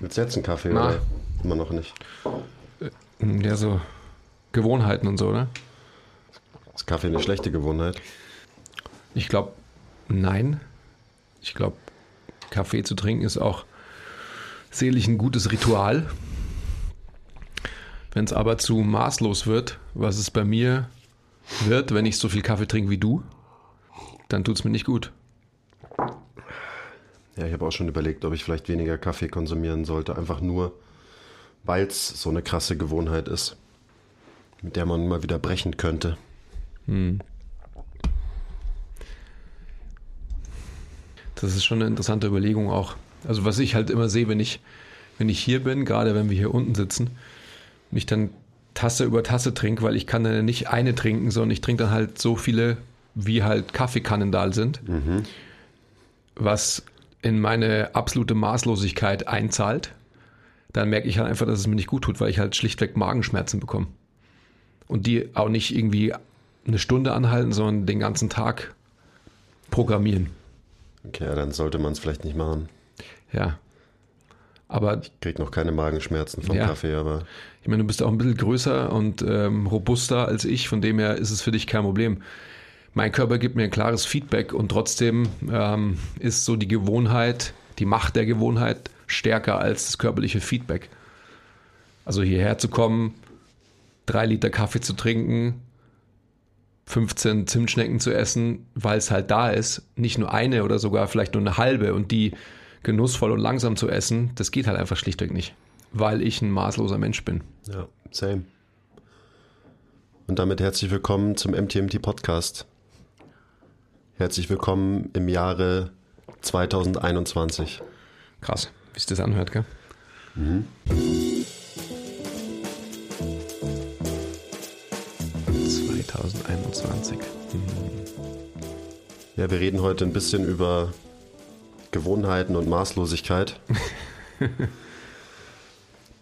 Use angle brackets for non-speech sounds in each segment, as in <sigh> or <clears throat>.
Willst du jetzt einen Kaffee Na. oder immer noch nicht? Ja, so Gewohnheiten und so, ne? Ist Kaffee eine schlechte Gewohnheit? Ich glaube, nein. Ich glaube, Kaffee zu trinken ist auch seelisch ein gutes Ritual. Wenn es aber zu maßlos wird, was es bei mir wird, wenn ich so viel Kaffee trinke wie du, dann tut es mir nicht gut. Ja, ich habe auch schon überlegt, ob ich vielleicht weniger Kaffee konsumieren sollte. Einfach nur, weil es so eine krasse Gewohnheit ist, mit der man mal wieder brechen könnte. Das ist schon eine interessante Überlegung auch. Also was ich halt immer sehe, wenn ich, wenn ich hier bin, gerade wenn wir hier unten sitzen, und ich dann Tasse über Tasse trinke, weil ich kann dann nicht eine trinken, sondern ich trinke dann halt so viele, wie halt Kaffeekannen da sind, was in meine absolute Maßlosigkeit einzahlt. Dann merke ich halt einfach, dass es mir nicht gut tut, weil ich halt schlichtweg Magenschmerzen bekomme. Und die auch nicht irgendwie eine Stunde anhalten, sondern den ganzen Tag programmieren. Okay, ja, dann sollte man es vielleicht nicht machen. Ja. Aber Krieg noch keine Magenschmerzen vom Ja. Kaffee, aber ich meine, du bist auch ein bisschen größer und ähm, robuster als ich, von dem her ist es für dich kein Problem. Mein Körper gibt mir ein klares Feedback und trotzdem ähm, ist so die Gewohnheit, die Macht der Gewohnheit stärker als das körperliche Feedback. Also hierher zu kommen, drei Liter Kaffee zu trinken, 15 Zimtschnecken zu essen, weil es halt da ist, nicht nur eine oder sogar vielleicht nur eine halbe und die genussvoll und langsam zu essen, das geht halt einfach schlichtweg nicht, weil ich ein maßloser Mensch bin. ja, same. Und damit herzlich willkommen zum MTMT Podcast. Herzlich willkommen im Jahre 2021. Krass, wie sich das anhört, gell? Mhm. 2021. Ja, wir reden heute ein bisschen über Gewohnheiten und Maßlosigkeit. <laughs>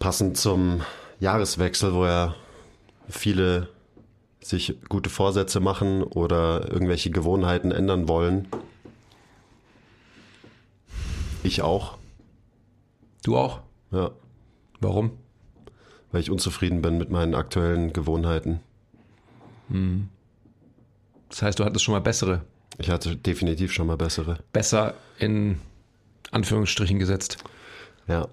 Passend zum Jahreswechsel, wo ja viele sich gute Vorsätze machen oder irgendwelche Gewohnheiten ändern wollen. Ich auch, Du auch? ja, Warum? weil ich unzufrieden bin mit meinen aktuellen Gewohnheiten. Das heißt, du hattest schon mal bessere. Ich hatte definitiv schon mal bessere. Besser in Anführungsstrichen gesetzt. Ja.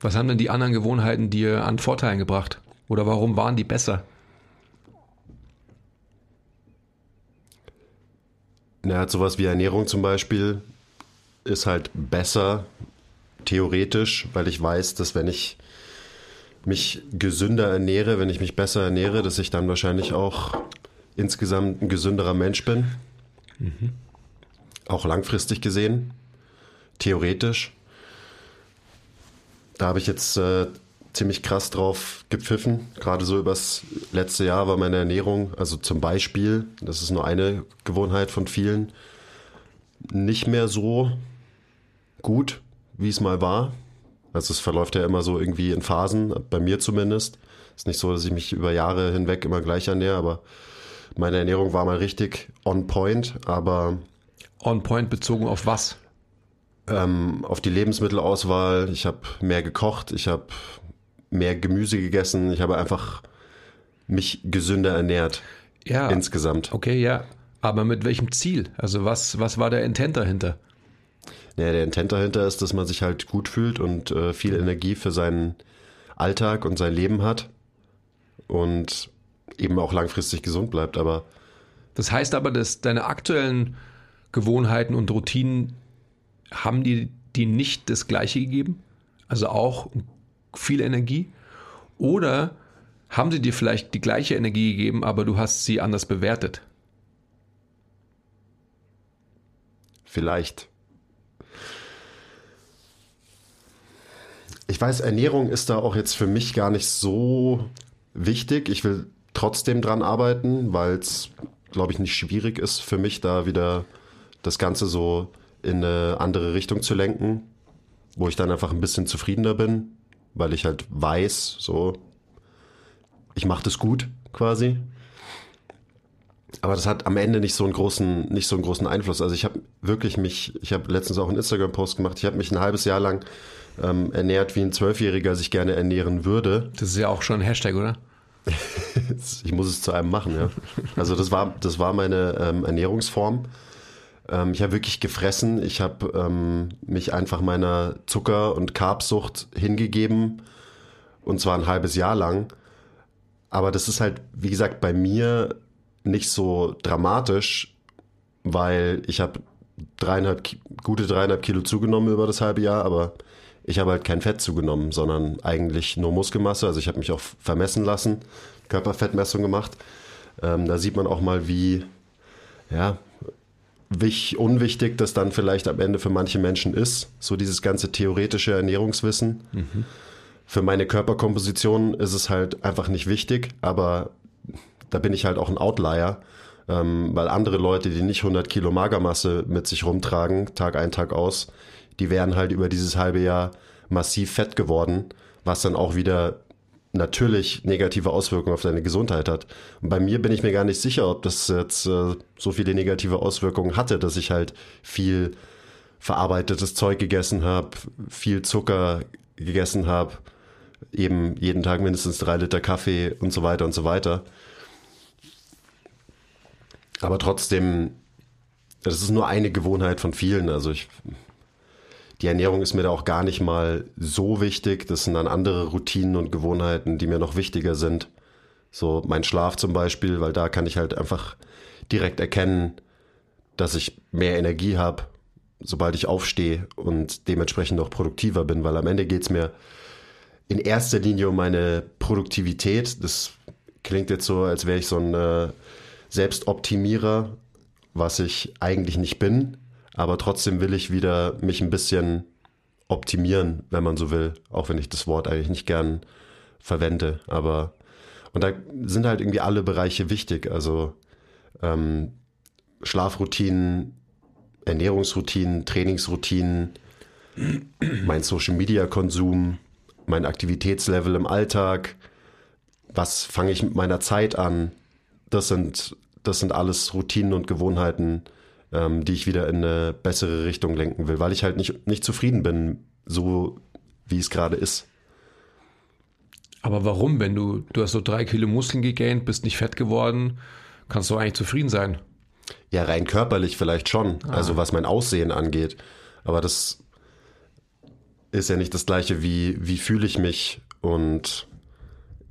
Was haben denn die anderen Gewohnheiten dir an Vorteilen gebracht? Oder warum waren die besser? Naja, sowas wie Ernährung zum Beispiel ist halt besser, theoretisch, weil ich weiß, dass wenn ich mich gesünder ernähre, wenn ich mich besser ernähre, dass ich dann wahrscheinlich auch insgesamt ein gesünderer Mensch bin. Auch langfristig gesehen, theoretisch. Da habe ich jetzt äh, ziemlich krass drauf gepfiffen. Gerade so übers letzte Jahr war meine Ernährung, also zum Beispiel, das ist nur eine Gewohnheit von vielen, nicht mehr so gut, wie es mal war. Also es verläuft ja immer so irgendwie in Phasen, bei mir zumindest. Ist nicht so, dass ich mich über Jahre hinweg immer gleich ernähre, aber meine Ernährung war mal richtig on point, aber On point bezogen auf was? ähm, auf die Lebensmittelauswahl. Ich habe mehr gekocht, ich habe mehr Gemüse gegessen, ich habe einfach mich gesünder ernährt Ja. insgesamt. Okay, ja. Aber mit welchem Ziel? Also was, was war der Intent dahinter? Ja, der Intent dahinter ist, dass man sich halt gut fühlt und äh, viel Energie für seinen Alltag und sein Leben hat und eben auch langfristig gesund bleibt. Aber Das heißt aber, dass deine aktuellen Gewohnheiten und Routinen haben die, die nicht das gleiche gegeben? Also auch viel Energie? Oder haben sie dir vielleicht die gleiche Energie gegeben, aber du hast sie anders bewertet? vielleicht. Ich weiß, Ernährung ist da auch jetzt für mich gar nicht so wichtig. Ich will trotzdem dran arbeiten, weil es, glaube ich, nicht schwierig ist für mich, da wieder das Ganze so in eine andere Richtung zu lenken, wo ich dann einfach ein bisschen zufriedener bin, weil ich halt weiß, so, ich mache das gut quasi. aber das hat am Ende nicht so einen großen, nicht so einen großen Einfluss. Also ich habe wirklich mich, ich habe letztens auch einen Instagram-Post gemacht, ich habe mich ein halbes Jahr lang ähm, ernährt, wie ein Zwölfjähriger sich gerne ernähren würde. Das ist ja auch schon ein Hashtag, oder? <laughs> ich muss es zu einem machen, ja. Also das war, das war meine ähm, Ernährungsform. Ähm, ich habe wirklich gefressen. Ich habe ähm, mich einfach meiner Zucker- und Carbsucht hingegeben. Und zwar ein halbes Jahr lang. Aber das ist halt, wie gesagt, bei mir nicht so dramatisch, weil ich habe dreieinhalb, gute dreieinhalb Kilo zugenommen über das halbe Jahr, aber ich habe halt kein Fett zugenommen, sondern eigentlich nur Muskelmasse. Also ich habe mich auch vermessen lassen, Körperfettmessung gemacht. Ähm, da sieht man auch mal, wie ja, wich, unwichtig das dann vielleicht am Ende für manche Menschen ist. So dieses ganze theoretische Ernährungswissen. Mhm. Für meine Körperkomposition ist es halt einfach nicht wichtig, aber da bin ich halt auch ein Outlier, ähm, weil andere Leute, die nicht 100 Kilo Magermasse mit sich rumtragen, Tag ein, Tag aus, die wären halt über dieses halbe Jahr massiv fett geworden, was dann auch wieder natürlich negative Auswirkungen auf deine Gesundheit hat. Und bei mir bin ich mir gar nicht sicher, ob das jetzt äh, so viele negative Auswirkungen hatte, dass ich halt viel verarbeitetes Zeug gegessen habe, viel Zucker gegessen habe, eben jeden Tag mindestens drei Liter Kaffee und so weiter und so weiter. Aber trotzdem, das ist nur eine Gewohnheit von vielen. Also ich die Ernährung ist mir da auch gar nicht mal so wichtig. Das sind dann andere Routinen und Gewohnheiten, die mir noch wichtiger sind. So mein Schlaf zum Beispiel, weil da kann ich halt einfach direkt erkennen, dass ich mehr Energie habe, sobald ich aufstehe und dementsprechend noch produktiver bin, weil am Ende geht es mir in erster Linie um meine Produktivität. Das klingt jetzt so, als wäre ich so ein äh, Selbstoptimierer, was ich eigentlich nicht bin aber trotzdem will ich wieder mich ein bisschen optimieren, wenn man so will, auch wenn ich das Wort eigentlich nicht gern verwende. Aber und da sind halt irgendwie alle Bereiche wichtig. Also ähm, Schlafroutinen, Ernährungsroutinen, Trainingsroutinen, mein Social Media Konsum, mein Aktivitätslevel im Alltag, was fange ich mit meiner Zeit an? Das sind, das sind alles Routinen und Gewohnheiten, ähm, die ich wieder in eine bessere Richtung lenken will, weil ich halt nicht, nicht zufrieden bin, so wie es gerade ist. Aber warum, wenn du, du hast so drei Kilo Muskeln gegähnt, bist nicht fett geworden, kannst du eigentlich zufrieden sein? Ja, rein körperlich vielleicht schon, ah. also was mein Aussehen angeht. Aber das ist ja nicht das gleiche wie, wie fühle ich mich und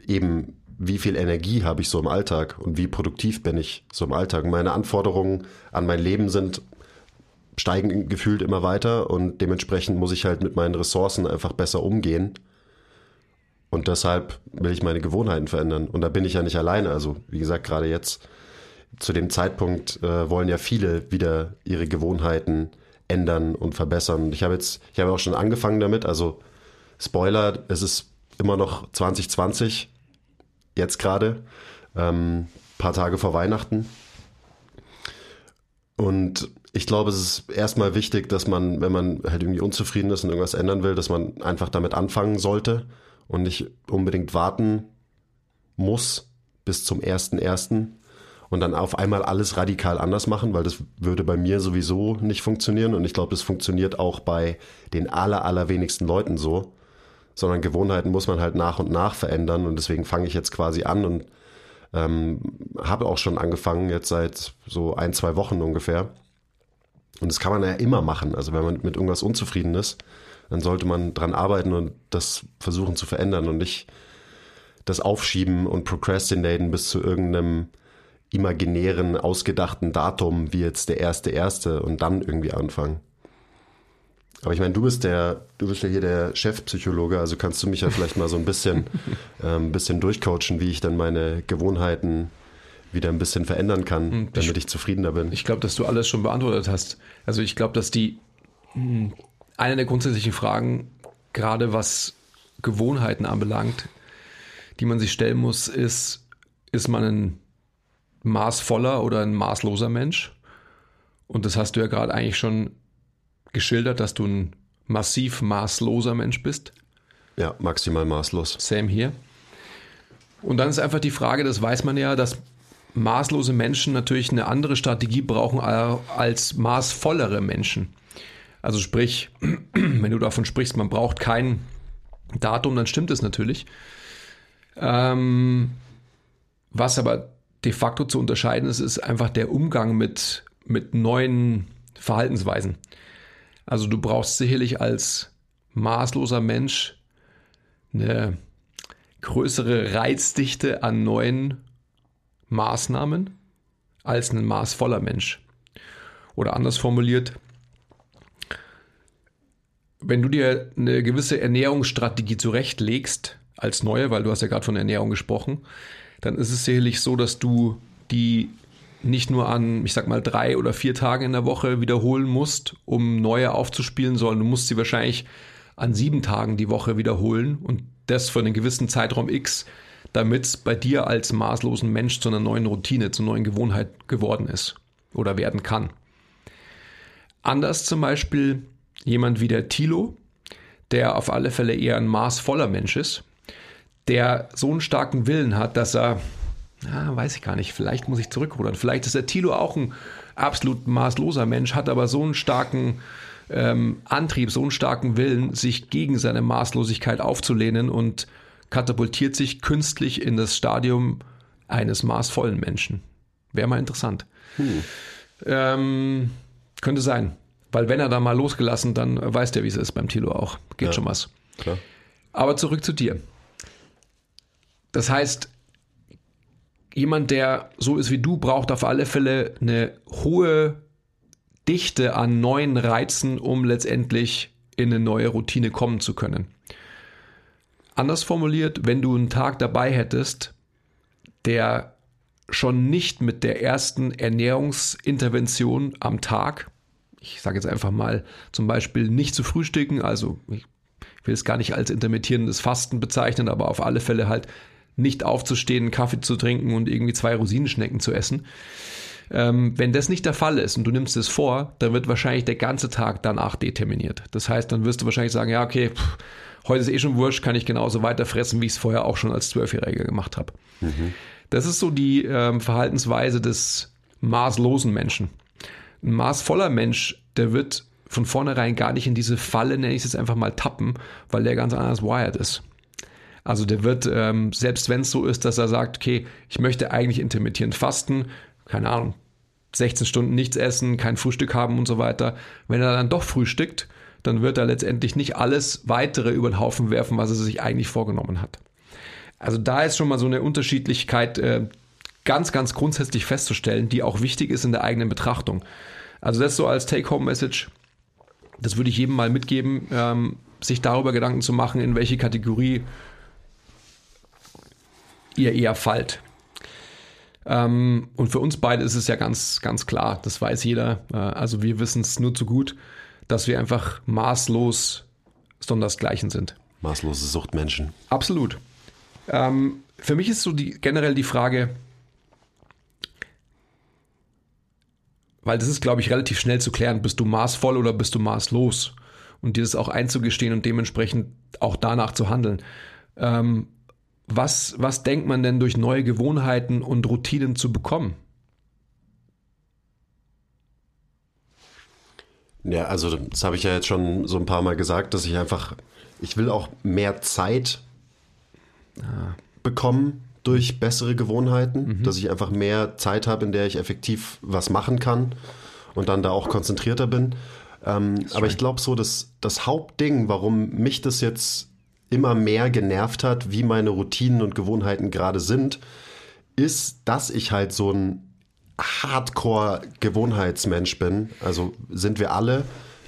eben wie viel Energie habe ich so im Alltag und wie produktiv bin ich so im Alltag. Meine Anforderungen an mein Leben sind steigen gefühlt immer weiter und dementsprechend muss ich halt mit meinen Ressourcen einfach besser umgehen. Und deshalb will ich meine Gewohnheiten verändern. Und da bin ich ja nicht alleine. Also, wie gesagt, gerade jetzt zu dem Zeitpunkt äh, wollen ja viele wieder ihre Gewohnheiten ändern und verbessern. Ich habe jetzt, ich habe auch schon angefangen damit. Also, Spoiler, es ist immer noch 2020 jetzt gerade, ähm, paar Tage vor Weihnachten. Und ich glaube, es ist erstmal wichtig, dass man, wenn man halt irgendwie unzufrieden ist und irgendwas ändern will, dass man einfach damit anfangen sollte und nicht unbedingt warten muss bis zum 1.1. und dann auf einmal alles radikal anders machen, weil das würde bei mir sowieso nicht funktionieren und ich glaube, das funktioniert auch bei den aller, allerwenigsten Leuten so sondern Gewohnheiten muss man halt nach und nach verändern und deswegen fange ich jetzt quasi an und ähm, habe auch schon angefangen, jetzt seit so ein, zwei Wochen ungefähr. Und das kann man ja immer machen. Also wenn man mit irgendwas unzufrieden ist, dann sollte man dran arbeiten und das versuchen zu verändern und nicht das Aufschieben und Procrastinaten bis zu irgendeinem imaginären, ausgedachten Datum, wie jetzt der erste erste und dann irgendwie anfangen. Aber ich meine, du bist der, du bist ja hier der Chefpsychologe, also kannst du mich ja vielleicht mal so ein bisschen, <laughs> ähm, bisschen durchcoachen, wie ich dann meine Gewohnheiten wieder ein bisschen verändern kann, hm, damit ich, zufriedener bin. Ich glaube, dass du alles schon beantwortet hast. Also ich glaube, dass die hm, eine der grundsätzlichen Fragen, gerade was Gewohnheiten anbelangt, die man sich stellen muss, ist, ist man ein maßvoller oder ein maßloser Mensch? Und das hast du ja gerade eigentlich schon geschildert, dass du ein massiv maßloser Mensch bist. Ja, maximal maßlos. Same hier. Und dann ist einfach die Frage, das weiß man ja, dass maßlose Menschen natürlich eine andere Strategie brauchen als maßvollere Menschen. Also sprich, <clears throat> wenn du davon sprichst, man braucht kein Datum, dann stimmt es natürlich. Ähm, was aber de facto zu unterscheiden ist, ist einfach der Umgang mit, mit neuen Verhaltensweisen. Also du brauchst sicherlich als maßloser Mensch eine größere Reizdichte an neuen Maßnahmen als ein maßvoller Mensch. Oder anders formuliert, wenn du dir eine gewisse Ernährungsstrategie zurechtlegst, als neue, weil du hast ja gerade von Ernährung gesprochen, dann ist es sicherlich so, dass du die nicht nur an, ich sag mal, drei oder vier Tagen in der Woche wiederholen musst, um neue aufzuspielen, sondern du musst sie wahrscheinlich an sieben Tagen die Woche wiederholen und das für einen gewissen Zeitraum X, damit es bei dir als maßlosen Mensch zu einer neuen Routine, zu einer neuen Gewohnheit geworden ist oder werden kann. Anders zum Beispiel jemand wie der Tilo, der auf alle Fälle eher ein maßvoller Mensch ist, der so einen starken Willen hat, dass er, ja, weiß ich gar nicht, vielleicht muss ich zurückrudern. Vielleicht ist der Tilo auch ein absolut maßloser Mensch, hat aber so einen starken ähm, Antrieb, so einen starken Willen, sich gegen seine Maßlosigkeit aufzulehnen und katapultiert sich künstlich in das Stadium eines maßvollen Menschen. Wäre mal interessant. Hm. Ähm, könnte sein. Weil wenn er da mal losgelassen, dann weiß der, wie es ist beim Tilo auch. Geht ja, schon was. Klar. Aber zurück zu dir. Das heißt, jemand, der so ist wie du, braucht auf alle Fälle eine hohe Dichte an neuen Reizen, um letztendlich in eine neue Routine kommen zu können. Anders formuliert, wenn du einen Tag dabei hättest, der schon nicht mit der ersten Ernährungsintervention am Tag, ich sage jetzt einfach mal zum Beispiel nicht zu frühstücken, also ich will es gar nicht als intermittierendes Fasten bezeichnen, aber auf alle Fälle halt nicht aufzustehen, Kaffee zu trinken und irgendwie zwei Rosinenschnecken zu essen. Ähm, wenn das nicht der Fall ist und du nimmst es vor, dann wird wahrscheinlich der ganze Tag danach determiniert. Das heißt, dann wirst du wahrscheinlich sagen, ja, okay, pff, heute ist eh schon wurscht, kann ich genauso weiter fressen, wie ich es vorher auch schon als Zwölfjähriger gemacht habe. Mhm. Das ist so die ähm, Verhaltensweise des maßlosen Menschen. Ein maßvoller Mensch, der wird von vornherein gar nicht in diese Falle, nenne ich es jetzt einfach mal, tappen, weil der ganz anders wired ist. Also der wird, ähm, selbst wenn es so ist, dass er sagt, okay, ich möchte eigentlich intermittierend fasten, keine Ahnung, 16 Stunden nichts essen, kein Frühstück haben und so weiter. Wenn er dann doch frühstückt, dann wird er letztendlich nicht alles weitere über den Haufen werfen, was er sich eigentlich vorgenommen hat. Also da ist schon mal so eine Unterschiedlichkeit äh, ganz, ganz grundsätzlich festzustellen, die auch wichtig ist in der eigenen Betrachtung. Also das so als Take-Home-Message, das würde ich jedem mal mitgeben, ähm, sich darüber Gedanken zu machen, in welche Kategorie ihr eher fallt. Ähm, und für uns beide ist es ja ganz, ganz klar, das weiß jeder. Äh, also wir wissen es nur zu gut, dass wir einfach maßlos sondersgleichen sind. Maßlose Suchtmenschen. Absolut. Ähm, für mich ist so die, generell die Frage, weil das ist, glaube ich, relativ schnell zu klären, bist du maßvoll oder bist du maßlos? Und dir das auch einzugestehen und dementsprechend auch danach zu handeln. Ähm, was, was denkt man denn durch neue Gewohnheiten und Routinen zu bekommen? Ja, also das habe ich ja jetzt schon so ein paar Mal gesagt, dass ich einfach, ich will auch mehr Zeit ah. bekommen durch bessere Gewohnheiten, mhm. dass ich einfach mehr Zeit habe, in der ich effektiv was machen kann und dann da auch konzentrierter bin. Ähm, aber ich glaube so, dass das Hauptding, warum mich das jetzt immer mehr genervt hat, wie meine Routinen und Gewohnheiten gerade sind, ist, dass ich halt so ein Hardcore-Gewohnheitsmensch bin. Also sind wir alle,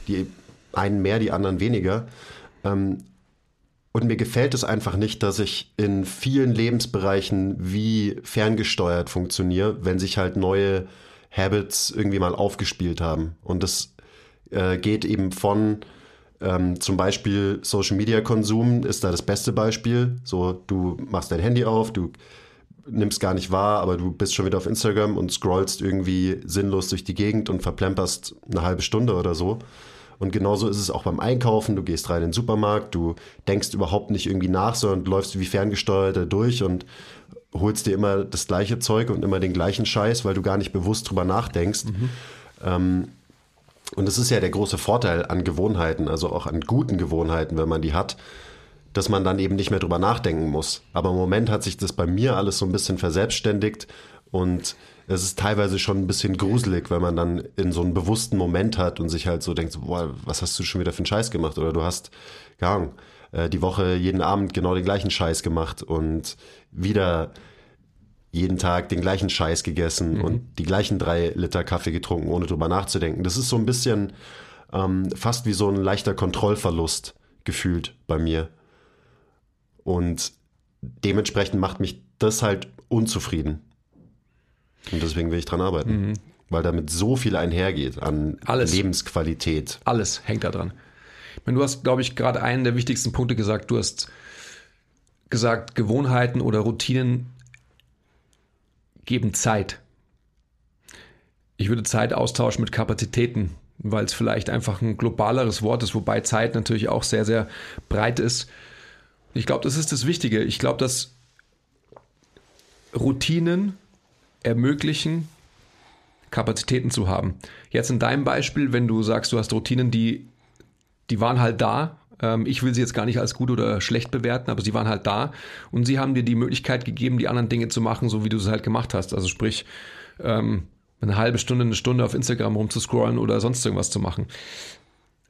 die einen mehr, die anderen weniger. Ähm, und mir gefällt es einfach nicht, dass ich in vielen Lebensbereichen wie ferngesteuert funktioniere, wenn sich halt neue Habits irgendwie mal aufgespielt haben. Und das äh, geht eben von ähm, zum Beispiel Social Media Konsum ist da das beste Beispiel. So, du machst dein Handy auf, du nimmst gar nicht wahr, aber du bist schon wieder auf Instagram und scrollst irgendwie sinnlos durch die Gegend und verplemperst eine halbe Stunde oder so. Und genauso ist es auch beim Einkaufen. Du gehst rein in den Supermarkt, du denkst überhaupt nicht irgendwie nach, sondern läufst wie ferngesteuert da durch und holst dir immer das gleiche Zeug und immer den gleichen Scheiß, weil du gar nicht bewusst drüber nachdenkst. Mhm. Ähm, und das ist ja der große Vorteil an Gewohnheiten, also auch an guten Gewohnheiten, wenn man die hat, dass man dann eben nicht mehr drüber nachdenken muss. Aber im Moment hat sich das bei mir alles so ein bisschen verselbstständigt und es ist teilweise schon ein bisschen gruselig, wenn man dann in so einen bewussten Moment hat und sich halt so denkt, boah, was hast du schon wieder für einen Scheiß gemacht? Oder du hast, keine Ahnung, äh, die Woche jeden Abend genau den gleichen Scheiß gemacht und wieder jeden Tag den gleichen Scheiß gegessen mhm. und die gleichen drei Liter Kaffee getrunken, ohne drüber nachzudenken. Das ist so ein bisschen ähm, fast wie so ein leichter Kontrollverlust gefühlt bei mir. Und dementsprechend macht mich das halt unzufrieden. Und deswegen will ich dran arbeiten. Mhm. Weil damit so viel einhergeht an Alles. Lebensqualität. Alles hängt da dran. du hast, glaube ich, gerade einen der wichtigsten Punkte gesagt. Du hast gesagt, Gewohnheiten oder Routinen geben Zeit. Ich würde Zeit austauschen mit Kapazitäten, weil es vielleicht einfach ein globaleres Wort ist, wobei Zeit natürlich auch sehr, sehr breit ist. Ich glaube, das ist das Wichtige. Ich glaube, dass Routinen ermöglichen, Kapazitäten zu haben. Jetzt in deinem Beispiel, wenn du sagst, du hast Routinen, die, die waren halt da. Ähm, ich will sie jetzt gar nicht als gut oder schlecht bewerten, aber sie waren halt da und sie haben dir die Möglichkeit gegeben, die anderen Dinge zu machen, so wie du es halt gemacht hast. Also sprich, ähm, eine halbe Stunde, eine Stunde auf Instagram rumzuscrollen oder sonst irgendwas zu machen.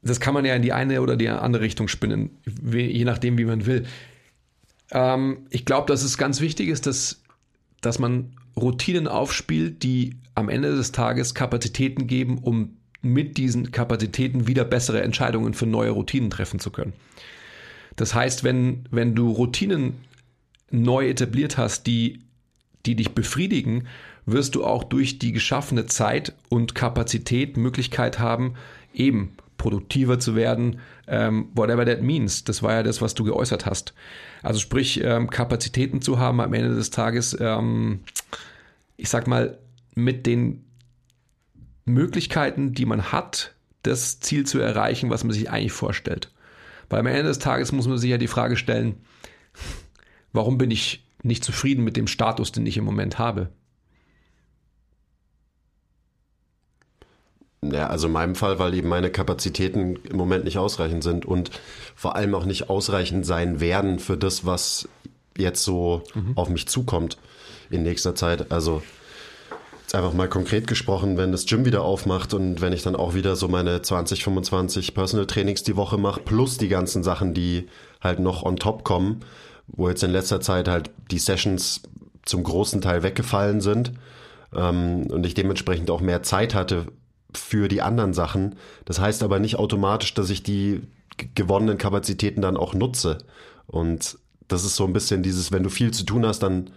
Das kann man ja in die eine oder die andere Richtung spinnen, je nachdem, wie man will. Ähm, ich glaube, dass es ganz wichtig ist, dass, dass man Routinen aufspielt, die am Ende des Tages Kapazitäten geben, um mit diesen Kapazitäten wieder bessere Entscheidungen für neue Routinen treffen zu können. Das heißt, wenn, wenn du Routinen neu etabliert hast, die, die dich befriedigen, wirst du auch durch die geschaffene Zeit und Kapazität Möglichkeit haben, eben produktiver zu werden, ähm, whatever that means. Das war ja das, was du geäußert hast. Also sprich, ähm, Kapazitäten zu haben am Ende des Tages, ähm, ich sag mal, mit den Möglichkeiten, die man hat, das Ziel zu erreichen, was man sich eigentlich vorstellt. Weil am Ende des Tages muss man sich ja die Frage stellen, warum bin ich nicht zufrieden mit dem Status, den ich im Moment habe? Ja, also in meinem Fall, weil eben meine Kapazitäten im Moment nicht ausreichend sind und vor allem auch nicht ausreichend sein werden für das, was jetzt so mhm. auf mich zukommt in nächster Zeit. Also jetzt einfach mal konkret gesprochen, wenn das Gym wieder aufmacht und wenn ich dann auch wieder so meine 20, 25 Personal Trainings die Woche mache, plus die ganzen Sachen, die halt noch on top kommen, wo jetzt in letzter Zeit halt die Sessions zum großen Teil weggefallen sind ähm, und ich dementsprechend auch mehr Zeit hatte für die anderen Sachen. Das heißt aber nicht automatisch, dass ich die gewonnenen Kapazitäten dann auch nutze. Und das ist so ein bisschen dieses, wenn du viel zu tun hast, dann,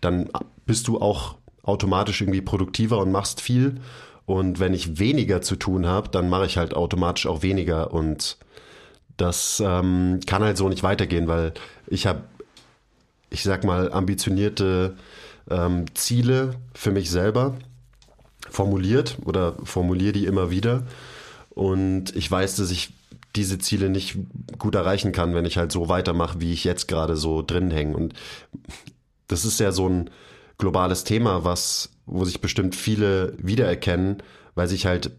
dann bist du auch automatisch irgendwie produktiver und machst viel. Und wenn ich weniger zu tun habe, dann mache ich halt automatisch auch weniger. Und das ähm, kann halt so nicht weitergehen, weil ich habe, ich sag mal, ambitionierte ähm, Ziele für mich selber formuliert oder formuliere die immer wieder. Und ich weiß, dass ich diese Ziele nicht gut erreichen kann, wenn ich halt so weitermache, wie ich jetzt gerade so drin hänge. Und das ist ja so ein globales Thema, was, wo sich bestimmt viele wiedererkennen, weil sich halt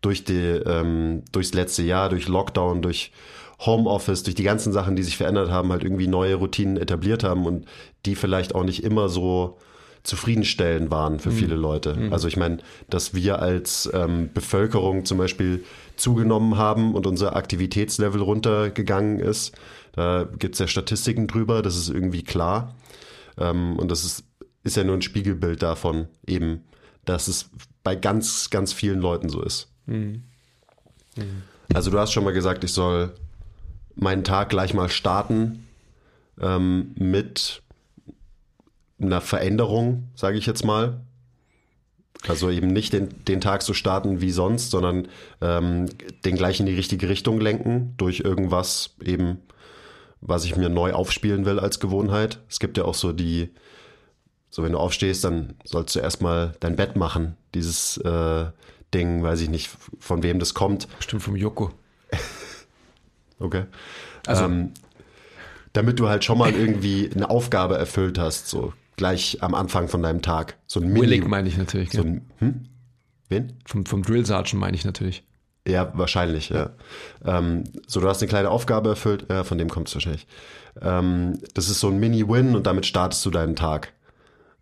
durch die, ähm, durchs letzte Jahr, durch Lockdown, durch Homeoffice, durch die ganzen Sachen, die sich verändert haben, halt irgendwie neue Routinen etabliert haben und die vielleicht auch nicht immer so zufriedenstellend waren für mhm. viele Leute. Mhm. Also ich meine, dass wir als ähm, Bevölkerung zum Beispiel zugenommen haben und unser Aktivitätslevel runtergegangen ist, da gibt es ja Statistiken drüber, das ist irgendwie klar. Ähm, und das ist, ist ja nur ein Spiegelbild davon, eben, dass es bei ganz, ganz vielen Leuten so ist. Mhm. mhm. Also du hast schon mal gesagt, ich soll meinen Tag gleich mal starten ähm, mit einer Veränderung, sage ich jetzt mal. Also eben nicht den, den Tag so starten wie sonst, sondern ähm, den gleich in die richtige Richtung lenken durch irgendwas eben, was ich mir neu aufspielen will als Gewohnheit. Es gibt ja auch so die, so wenn du aufstehst, dann sollst du erstmal dein Bett machen. Dieses äh, Ding, weiß ich nicht, von wem das kommt. Bestimmt vom Joko. <laughs> okay. Also, ähm, damit du halt schon mal irgendwie eine Aufgabe erfüllt hast, so gleich am Anfang von deinem Tag. So ein Mini. Willig meine ich natürlich. So ein, hm? Wen? Vom, vom Drill Sergeant meine ich natürlich. Ja, wahrscheinlich, ja. Ähm, so, du hast eine kleine Aufgabe erfüllt, ja, von dem kommt es wahrscheinlich. Ähm, das ist so ein Mini-Win und damit startest du deinen Tag.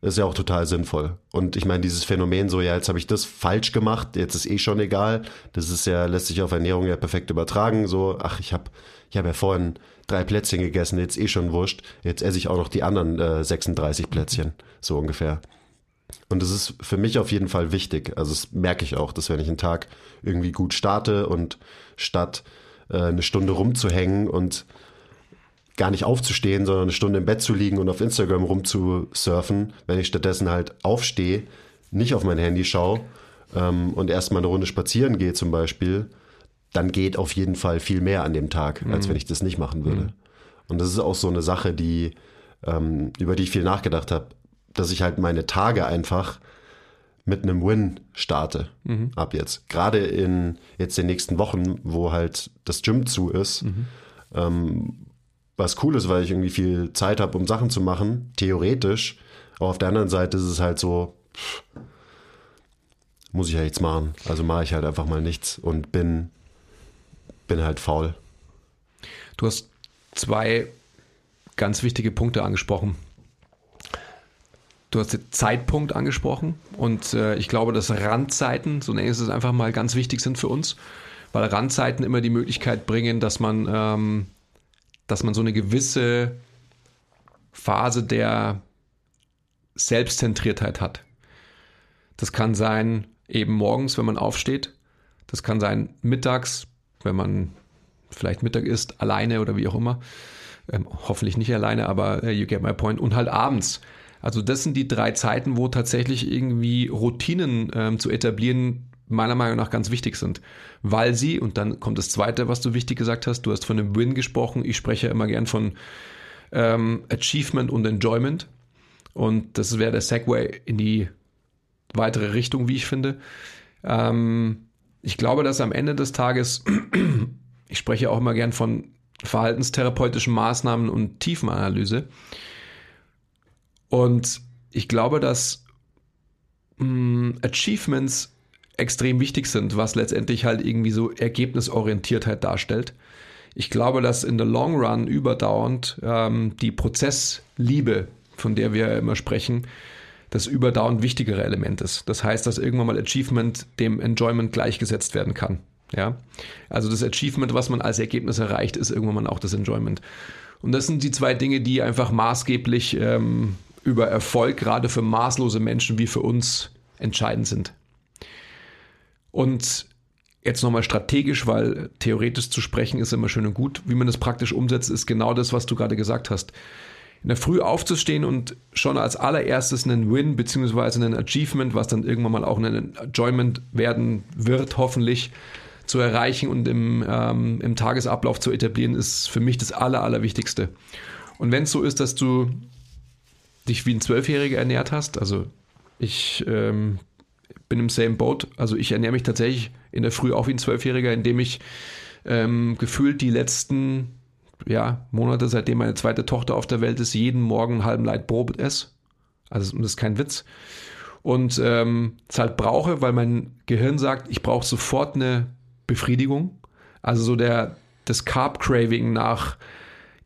Ist ja auch total sinnvoll. Und ich meine, dieses Phänomen so, ja, jetzt habe ich das falsch gemacht, jetzt ist eh schon egal. Das ist ja, lässt sich auf Ernährung ja perfekt übertragen. So, ach, ich habe ich hab ja vorhin drei Plätzchen gegessen, jetzt eh schon wurscht. Jetzt esse ich auch noch die anderen äh, 36 Plätzchen, so ungefähr. Und das ist für mich auf jeden Fall wichtig. Also das merke ich auch, dass wenn ich einen Tag irgendwie gut starte und statt äh, eine Stunde rumzuhängen und gar nicht aufzustehen, sondern eine Stunde im Bett zu liegen und auf Instagram rumzusurfen, wenn ich stattdessen halt aufstehe, nicht auf mein Handy schaue ähm, und erstmal eine Runde spazieren gehe zum Beispiel, dann geht auf jeden Fall viel mehr an dem Tag, als mhm. wenn ich das nicht machen würde. Mhm. Und das ist auch so eine Sache, die, ähm, über die ich viel nachgedacht habe dass ich halt meine Tage einfach mit einem Win starte mhm. ab jetzt. Gerade in jetzt den nächsten Wochen, wo halt das Gym zu ist. Mhm. Ähm, was cool ist, weil ich irgendwie viel Zeit habe, um Sachen zu machen, theoretisch. Aber auf der anderen Seite ist es halt so, pff, muss ich ja nichts machen. Also mache ich halt einfach mal nichts und bin, bin halt faul. Du hast zwei ganz wichtige Punkte angesprochen. Du hast den Zeitpunkt angesprochen und äh, ich glaube, dass Randzeiten, so nenne ich es einfach mal, ganz wichtig sind für uns, weil Randzeiten immer die Möglichkeit bringen, dass man, ähm, dass man so eine gewisse Phase der Selbstzentriertheit hat. Das kann sein eben morgens, wenn man aufsteht. Das kann sein mittags, wenn man vielleicht Mittag isst, alleine oder wie auch immer. Ähm, hoffentlich nicht alleine, aber äh, you get my point. Und halt abends, also das sind die drei Zeiten, wo tatsächlich irgendwie Routinen ähm, zu etablieren meiner Meinung nach ganz wichtig sind, weil sie, und dann kommt das Zweite, was du wichtig gesagt hast, du hast von einem Win gesprochen, ich spreche immer gern von ähm, Achievement und Enjoyment. Und das wäre der Segway in die weitere Richtung, wie ich finde. Ähm, ich glaube, dass am Ende des Tages, <clears throat> ich spreche auch immer gern von verhaltenstherapeutischen Maßnahmen und Tiefenanalyse, und ich glaube, dass mh, mm, Achievements extrem wichtig sind, was letztendlich halt irgendwie so Ergebnisorientiertheit darstellt. Ich glaube, dass in der Long Run überdauernd ähm, die Prozessliebe, von der wir immer sprechen, das überdauernd wichtigere Element ist. Das heißt, dass irgendwann mal Achievement dem Enjoyment gleichgesetzt werden kann. Ja, also das Achievement, was man als Ergebnis erreicht, ist irgendwann mal auch das Enjoyment. Und das sind die zwei Dinge, die einfach maßgeblich ähm, über Erfolg gerade für maßlose Menschen wie für uns entscheidend sind. Und jetzt nochmal strategisch, weil theoretisch zu sprechen ist immer schön und gut. Wie man das praktisch umsetzt, ist genau das, was du gerade gesagt hast. In der Früh aufzustehen und schon als allererstes einen Win beziehungsweise einen Achievement, was dann irgendwann mal auch ein Enjoyment werden wird, hoffentlich zu erreichen und im, ähm, im Tagesablauf zu etablieren, ist für mich das Aller, Allerwichtigste. Und wenn es so ist, dass du dich wie ein Zwölfjähriger ernährt hast. Also ich ähm, bin im same boat. Also ich ernähre mich tatsächlich in der Früh auch wie ein Zwölfjähriger, indem ich ähm, gefühlt die letzten ja, Monate, seitdem meine zweite Tochter auf der Welt ist, jeden Morgen einen halben Leid Brot esse. Also das ist kein Witz. Und ähm, es halt brauche, weil mein Gehirn sagt, ich brauche sofort eine Befriedigung. Also so der, das Carb-Craving nach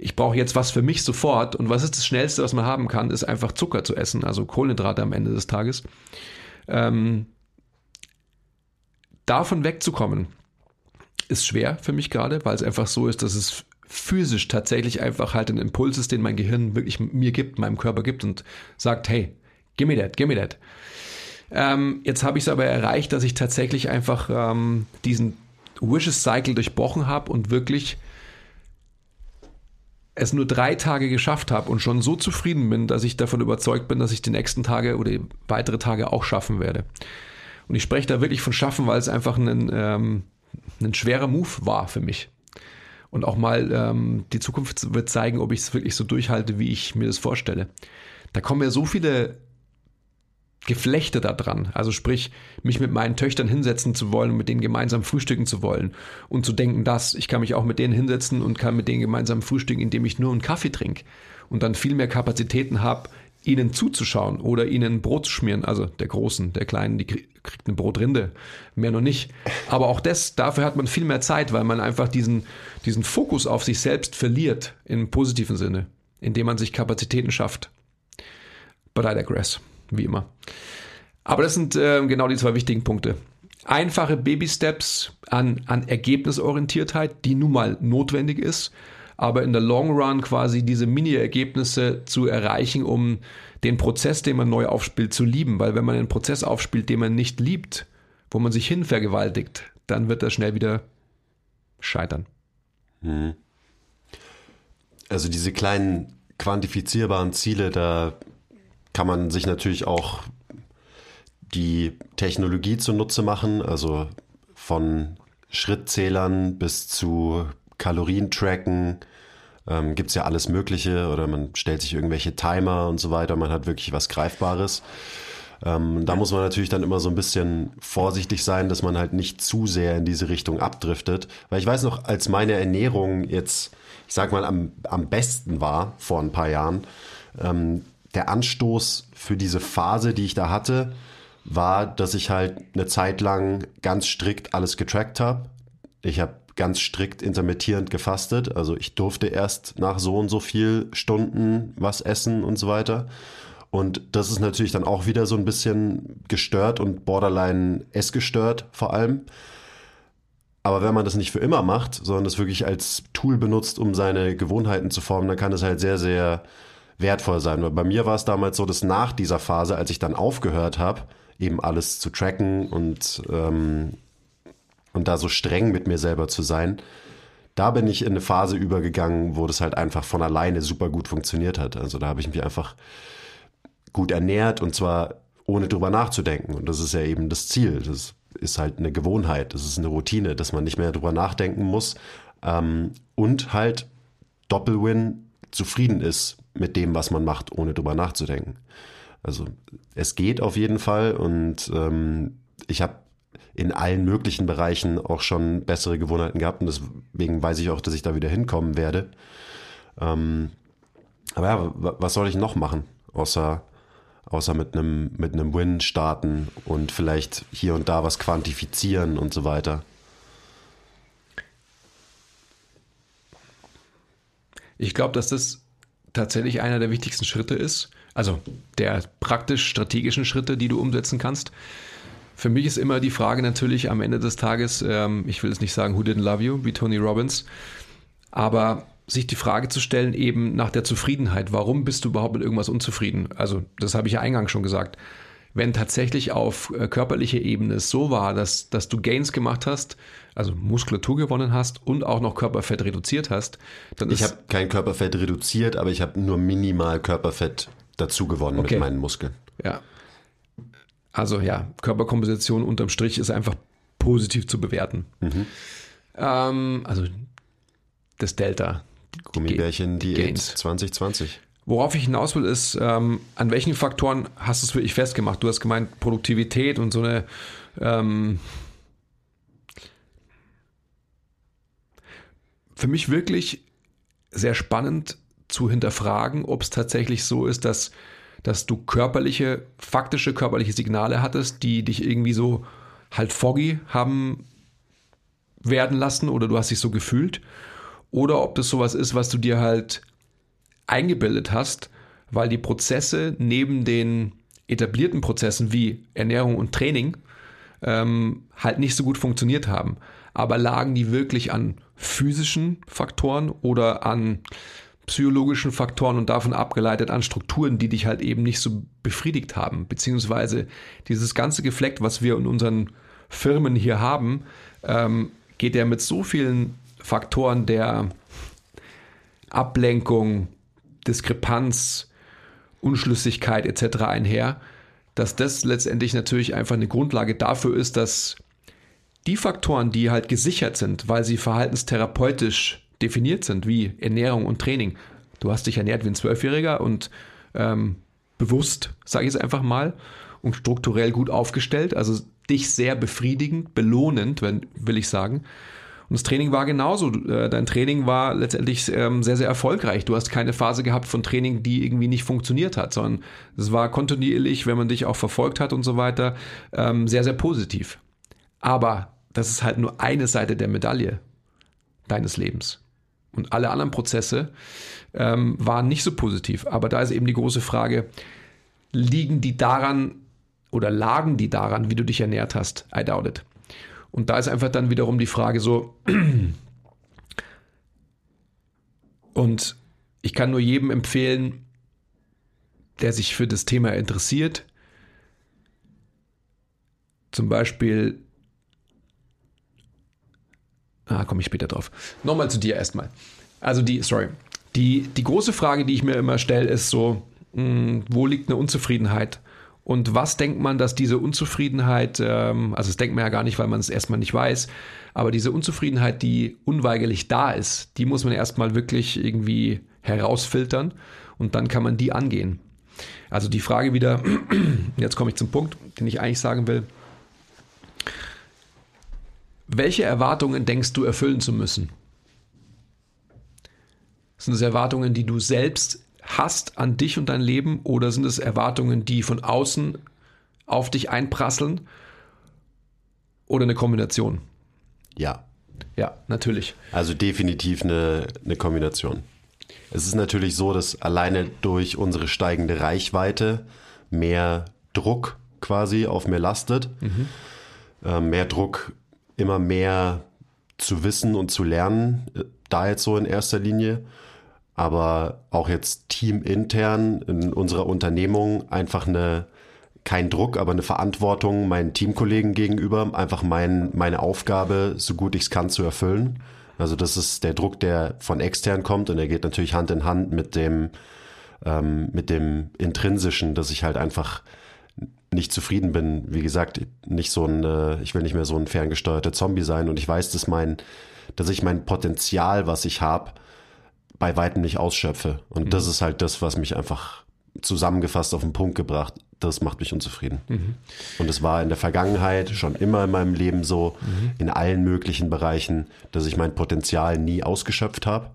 ich brauche jetzt was für mich sofort. Und was ist das Schnellste, was man haben kann, ist einfach Zucker zu essen, also Kohlenhydrate am Ende des Tages. Ähm, davon wegzukommen, ist schwer für mich gerade, weil es einfach so ist, dass es physisch tatsächlich einfach halt ein Impuls ist, den mein Gehirn wirklich mir gibt, meinem Körper gibt und sagt, hey, gimme that, gimme that. Ähm, jetzt habe ich es aber erreicht, dass ich tatsächlich einfach ähm, diesen Wishes Cycle durchbrochen habe und wirklich es nur drei Tage geschafft habe und schon so zufrieden bin, dass ich davon überzeugt bin, dass ich die nächsten Tage oder weitere Tage auch schaffen werde. Und ich spreche da wirklich von schaffen, weil es einfach ein, ähm, ein schwerer Move war für mich. Und auch mal ähm, die Zukunft wird zeigen, ob ich es wirklich so durchhalte, wie ich mir das vorstelle. Da kommen ja so viele Geflechte da dran. Also sprich, mich mit meinen Töchtern hinsetzen zu wollen und mit denen gemeinsam frühstücken zu wollen und zu denken, dass ich kann mich auch mit denen hinsetzen und kann mit denen gemeinsam frühstücken, indem ich nur einen Kaffee trinke und dann viel mehr Kapazitäten habe, ihnen zuzuschauen oder ihnen Brot zu schmieren. Also der Großen, der Kleinen, die kriegt eine Brotrinde, mehr noch nicht. Aber auch das, dafür hat man viel mehr Zeit, weil man einfach diesen, diesen Fokus auf sich selbst verliert, im positiven Sinne, indem man sich Kapazitäten schafft. But I digress, wie immer. Aber das sind äh, genau die zwei wichtigen Punkte. Einfache Baby-Steps an, an Ergebnisorientiertheit, die nun mal notwendig ist, aber in der Long Run quasi diese Mini-Ergebnisse zu erreichen, um den Prozess, den man neu aufspielt, zu lieben. Weil wenn man einen Prozess aufspielt, den man nicht liebt, wo man sich hin vergewaltigt, dann wird das schnell wieder scheitern. Hm. Also diese kleinen quantifizierbaren Ziele, da kann man sich natürlich auch die Technologie zunutze machen, also von Schrittzählern bis zu Kalorien tracken, ähm, gibt es ja alles Mögliche oder man stellt sich irgendwelche Timer und so weiter. Man hat wirklich was Greifbares. Ähm, da muss man natürlich dann immer so ein bisschen vorsichtig sein, dass man halt nicht zu sehr in diese Richtung abdriftet. Weil ich weiß noch, als meine Ernährung jetzt, ich sag mal, am, am besten war vor ein paar Jahren, ähm, der Anstoß für diese Phase, die ich da hatte, war, dass ich halt eine Zeit lang ganz strikt alles getrackt habe. Ich habe ganz strikt intermittierend gefastet. Also ich durfte erst nach so und so viel Stunden was essen und so weiter. Und das ist natürlich dann auch wieder so ein bisschen gestört und borderline essgestört vor allem. Aber wenn man das nicht für immer macht, sondern das wirklich als Tool benutzt, um seine Gewohnheiten zu formen, dann kann es halt sehr, sehr wertvoll sein. Weil bei mir war es damals so, dass nach dieser Phase, als ich dann aufgehört habe, eben alles zu tracken und ähm, und da so streng mit mir selber zu sein, da bin ich in eine Phase übergegangen, wo das halt einfach von alleine super gut funktioniert hat. Also da habe ich mich einfach gut ernährt und zwar ohne drüber nachzudenken. Und das ist ja eben das Ziel. Das ist halt eine Gewohnheit, das ist eine Routine, dass man nicht mehr drüber nachdenken muss ähm, und halt Doppelwin zufrieden ist mit dem, was man macht, ohne drüber nachzudenken. Also es geht auf jeden Fall und ähm, ich habe in allen möglichen Bereichen auch schon bessere Gewohnheiten gehabt und deswegen weiß ich auch, dass ich da wieder hinkommen werde. Ähm, aber ja, was soll ich noch machen, außer, außer mit einem mit einem Win starten und vielleicht hier und da was quantifizieren und so weiter? Ich glaube, dass das tatsächlich einer der wichtigsten Schritte ist, also der praktisch strategischen Schritte, die du umsetzen kannst. Für mich ist immer die Frage natürlich am Ende des Tages, ähm, ich will es nicht sagen, who didn't love you, wie Tony Robbins, aber sich die Frage zu stellen, eben nach der Zufriedenheit. Warum bist du überhaupt mit irgendwas unzufrieden? Also, das habe ich ja eingangs schon gesagt. Wenn tatsächlich auf äh, körperlicher Ebene es so war, dass, dass du Gains gemacht hast, also Muskulatur gewonnen hast und auch noch Körperfett reduziert hast, dann ich ist. Ich habe kein Körperfett reduziert, aber ich habe nur minimal Körperfett dazu gewonnen okay. mit meinen Muskeln. Ja, also ja, Körperkomposition unterm Strich ist einfach positiv zu bewerten. Mhm. Ähm, also das Delta. Gummibärchen die Diät 2020. Worauf ich hinaus will, ist, ähm, an welchen Faktoren hast du es wirklich festgemacht? Du hast gemeint Produktivität und so eine ähm, für mich wirklich sehr spannend zu hinterfragen, ob es tatsächlich so ist, dass dass du körperliche, faktische körperliche Signale hattest, die dich irgendwie so halt foggy haben werden lassen oder du hast dich so gefühlt. Oder ob das sowas ist, was du dir halt eingebildet hast, weil die Prozesse neben den etablierten Prozessen wie Ernährung und Training ähm, halt nicht so gut funktioniert haben. Aber lagen die wirklich an physischen Faktoren oder an psychologischen Faktoren und davon abgeleitet an Strukturen, die dich halt eben nicht so befriedigt haben. Beziehungsweise dieses ganze Gefleck, was wir in unseren Firmen hier haben, ähm, geht ja mit so vielen Faktoren der Ablenkung, Diskrepanz, Unschlüssigkeit etc. einher, dass das letztendlich natürlich einfach eine Grundlage dafür ist, dass die Faktoren, die halt gesichert sind, weil sie verhaltenstherapeutisch definiert sind, wie Ernährung und Training. Du hast dich ernährt wie ein Zwölfjähriger und ähm, bewusst, sage ich es einfach mal, und strukturell gut aufgestellt, also dich sehr befriedigend, belohnend, wenn, will ich sagen. Und das Training war genauso. Äh, dein Training war letztendlich ähm, sehr, sehr erfolgreich. Du hast keine Phase gehabt von Training, die irgendwie nicht funktioniert hat, sondern es war kontinuierlich, wenn man dich auch verfolgt hat und so weiter, ähm, sehr, sehr positiv. Aber das ist halt nur eine Seite der Medaille deines Lebens. Und alle anderen Prozesse ähm, waren nicht so positiv. Aber da ist eben die große Frage, liegen die daran oder lagen die daran, wie du dich ernährt hast? I doubt it. Und da ist einfach dann wiederum die Frage so, <clears throat> und ich kann nur jedem empfehlen, der sich für das Thema interessiert, zum Beispiel, ah, komme ich später drauf. Nochmal zu dir erstmal. Also die, sorry, die, die große Frage, die ich mir immer stelle, ist so, mh, hm, wo liegt eine Unzufriedenheit? Und was denkt man, dass diese Unzufriedenheit, ähm, also das denkt man ja gar nicht, weil man es erstmal nicht weiß, aber diese Unzufriedenheit, die unweigerlich da ist, die muss man erstmal wirklich irgendwie herausfiltern und dann kann man die angehen. Also die Frage wieder, <clears throat> jetzt komme ich zum Punkt, den ich eigentlich sagen will. Welche Erwartungen denkst du erfüllen zu müssen? Sind es Erwartungen, die du selbst hast an dich und dein Leben oder sind es Erwartungen, die von außen auf dich einprasseln oder eine Kombination? Ja. Ja, natürlich. Also definitiv eine, eine Kombination. Es ist natürlich so, dass alleine durch unsere steigende Reichweite mehr Druck quasi auf mir lastet. Mhm. Äh, mehr Druck, immer mehr zu wissen und zu lernen, äh, da jetzt so in erster Linie aber auch jetzt teamintern in unserer Unternehmung einfach eine kein Druck, aber eine Verantwortung meinen Teamkollegen gegenüber, einfach mein, meine Aufgabe, so gut ich es kann, zu erfüllen. Also das ist der Druck, der von extern kommt und der geht natürlich Hand in Hand mit dem, ähm, mit dem intrinsischen, dass ich halt einfach nicht zufrieden bin. Wie gesagt, nicht so ein, äh, ich will nicht mehr so ein ferngesteuerter Zombie sein und ich weiß, dass mein, dass ich mein Potenzial, was ich habe, bei weitem nicht ausschöpfe. Und mhm. das ist halt das, was mich einfach zusammengefasst auf den Punkt gebracht, das macht mich unzufrieden. Mhm. Und es war in der Vergangenheit schon immer in meinem Leben so, mhm. in allen möglichen Bereichen, dass ich mein Potenzial nie ausgeschöpft habe.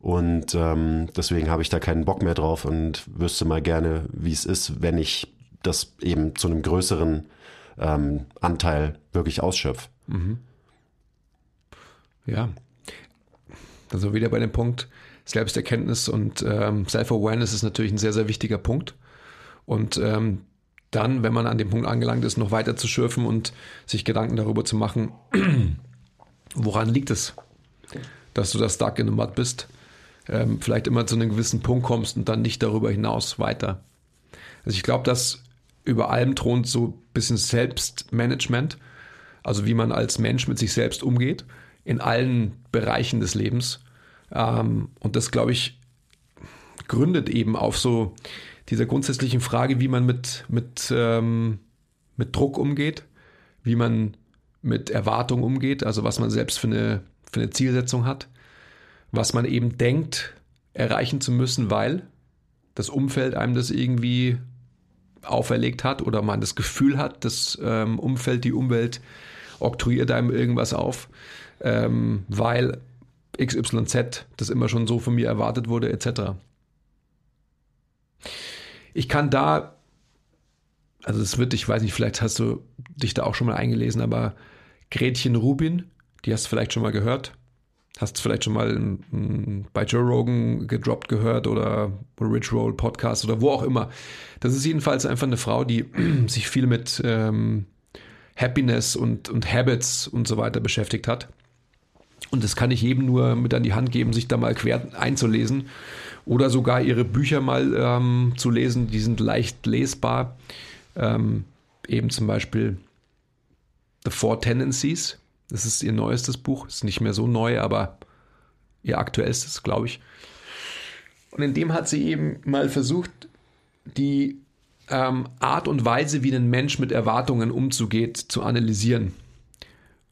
Und ähm, deswegen habe ich da keinen Bock mehr drauf und wüsste mal gerne, wie es ist, wenn ich das eben zu einem größeren ähm, Anteil wirklich ausschöpfe. Mhm. Ja, also wieder bei dem Punkt Selbsterkenntnis und ähm, Self-Awareness ist natürlich ein sehr, sehr wichtiger Punkt. Und ähm, dann, wenn man an dem Punkt angelangt ist, noch weiter zu schürfen und sich Gedanken darüber zu machen, <clears throat> woran liegt es, dass du das Stuck in the Mud bist, ähm, vielleicht immer zu einem gewissen Punkt kommst und dann nicht darüber hinaus weiter. Also ich glaube, dass über allem thront so ein bisschen Selbstmanagement, also wie man als Mensch mit sich selbst umgeht in allen Bereichen des Lebens. Ähm, und das, glaube ich, gründet eben auf so dieser grundsätzlichen Frage, wie man mit, mit, ähm, mit Druck umgeht, wie man mit Erwartung umgeht, also was man selbst für eine, für eine Zielsetzung hat, was man eben denkt, erreichen zu müssen, weil das Umfeld einem das irgendwie auferlegt hat oder man das Gefühl hat, das ähm, Umfeld, die Umwelt oktroyiert einem irgendwas auf ähm, weil XYZ das immer schon so von mir erwartet wurde, etc. Ich kann da, also es wird, ich weiß nicht, vielleicht hast du dich da auch schon mal eingelesen, aber Gretchen Rubin, die hast du vielleicht schon mal gehört. Hast du vielleicht schon mal in, in, bei Joe Rogan gedroppt gehört oder Rich Roll Podcast oder wo auch immer. Das ist jedenfalls einfach eine Frau, die <clears throat> sich viel mit ähm, Happiness und, und Habits und so weiter beschäftigt hat. Und das kann ich jedem nur mit an die Hand geben, sich da mal quer einzulesen oder sogar ihre Bücher mal ähm, zu lesen. Die sind leicht lesbar. Ähm, eben zum Beispiel The Four Tendencies. Das ist ihr neuestes Buch. Ist nicht mehr so neu, aber ihr aktuellstes, glaube ich. Und in dem hat sie eben mal versucht, die ähm, Art und Weise, wie ein Mensch mit Erwartungen umzugeht, zu analysieren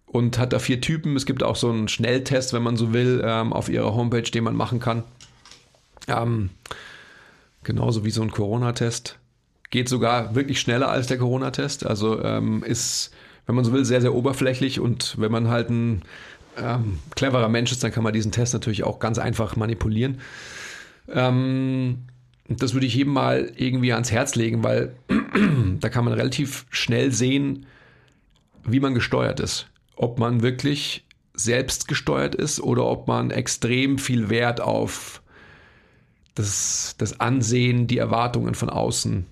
und hat da vier Typen. Es gibt auch so einen Schnelltest, wenn man so will, ähm, auf ihrer Homepage, den man machen kann. Ähm, genauso wie so ein Corona-Test. Geht sogar wirklich schneller als der Corona-Test. Also ähm, ist, wenn man so will, sehr, sehr oberflächlich und wenn man halt ein ähm, cleverer Mensch ist, dann kann man diesen Test natürlich auch ganz einfach manipulieren. Ähm, das würde ich jedem mal irgendwie ans Herz legen, weil <clears throat> da kann man relativ schnell sehen, wie man gesteuert ist. Ob man wirklich selbst gesteuert ist oder ob man extrem viel Wert auf das, das Ansehen, die Erwartungen von außen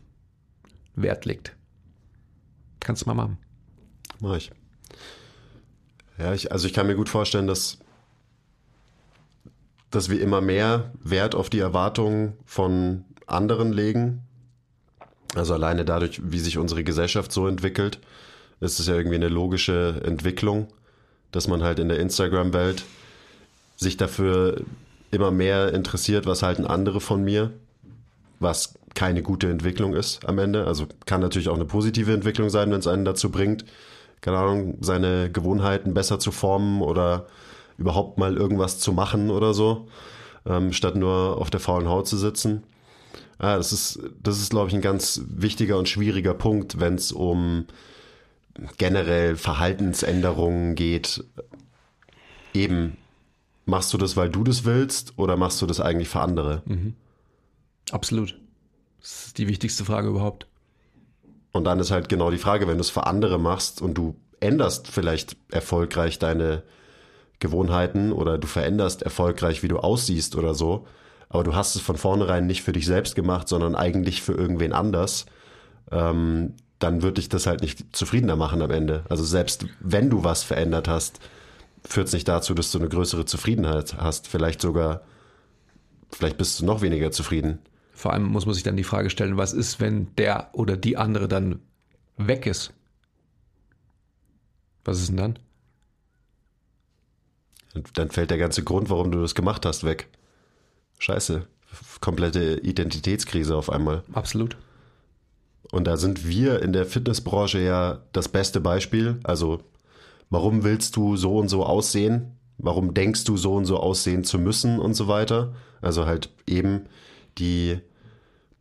Wert legt. Kannst du mal machen. Mach ich. Ja, ich, also ich kann mir gut vorstellen, dass, dass wir immer mehr Wert auf die Erwartungen von anderen legen. Also alleine dadurch, wie sich unsere Gesellschaft so entwickelt, ist es ja irgendwie eine logische Entwicklung, dass man halt in der Instagram-Welt sich dafür immer mehr interessiert, was halten andere von mir, was keine gute Entwicklung ist am Ende. Also kann natürlich auch eine positive Entwicklung sein, wenn es einen dazu bringt, keine Ahnung, seine Gewohnheiten besser zu formen oder überhaupt mal irgendwas zu machen oder so, ähm, statt nur auf der faulen Haut zu sitzen. Ja, das ist, das ist, glaube ich, ein ganz wichtiger und schwieriger Punkt, wenn es um generell Verhaltensänderungen geht. Eben, machst du das, weil du das willst oder machst du das eigentlich für andere? Mhm. Absolut. Das ist die wichtigste Frage überhaupt. Und dann ist halt genau die Frage, wenn du es für andere machst und du änderst vielleicht erfolgreich deine Gewohnheiten oder du veränderst erfolgreich, wie du aussiehst oder so, aber du hast es von vornherein nicht für dich selbst gemacht, sondern eigentlich für irgendwen anders, ähm, dann würde dich das halt nicht zufriedener machen am Ende. Also selbst wenn du was verändert hast, führt es nicht dazu, dass du eine größere Zufriedenheit hast. Vielleicht sogar, vielleicht bist du noch weniger zufrieden. Vor allem muss man sich dann die Frage stellen, was ist, wenn der oder die andere dann weg ist? Was ist denn dann? Dann fällt der ganze Grund, warum du das gemacht hast, weg. Scheiße. Komplette Identitätskrise auf einmal. Absolut. Und da sind wir in der Fitnessbranche ja das beste Beispiel. Also, warum willst du so und so aussehen? Warum denkst du so und so aussehen zu müssen und so weiter? Also halt eben die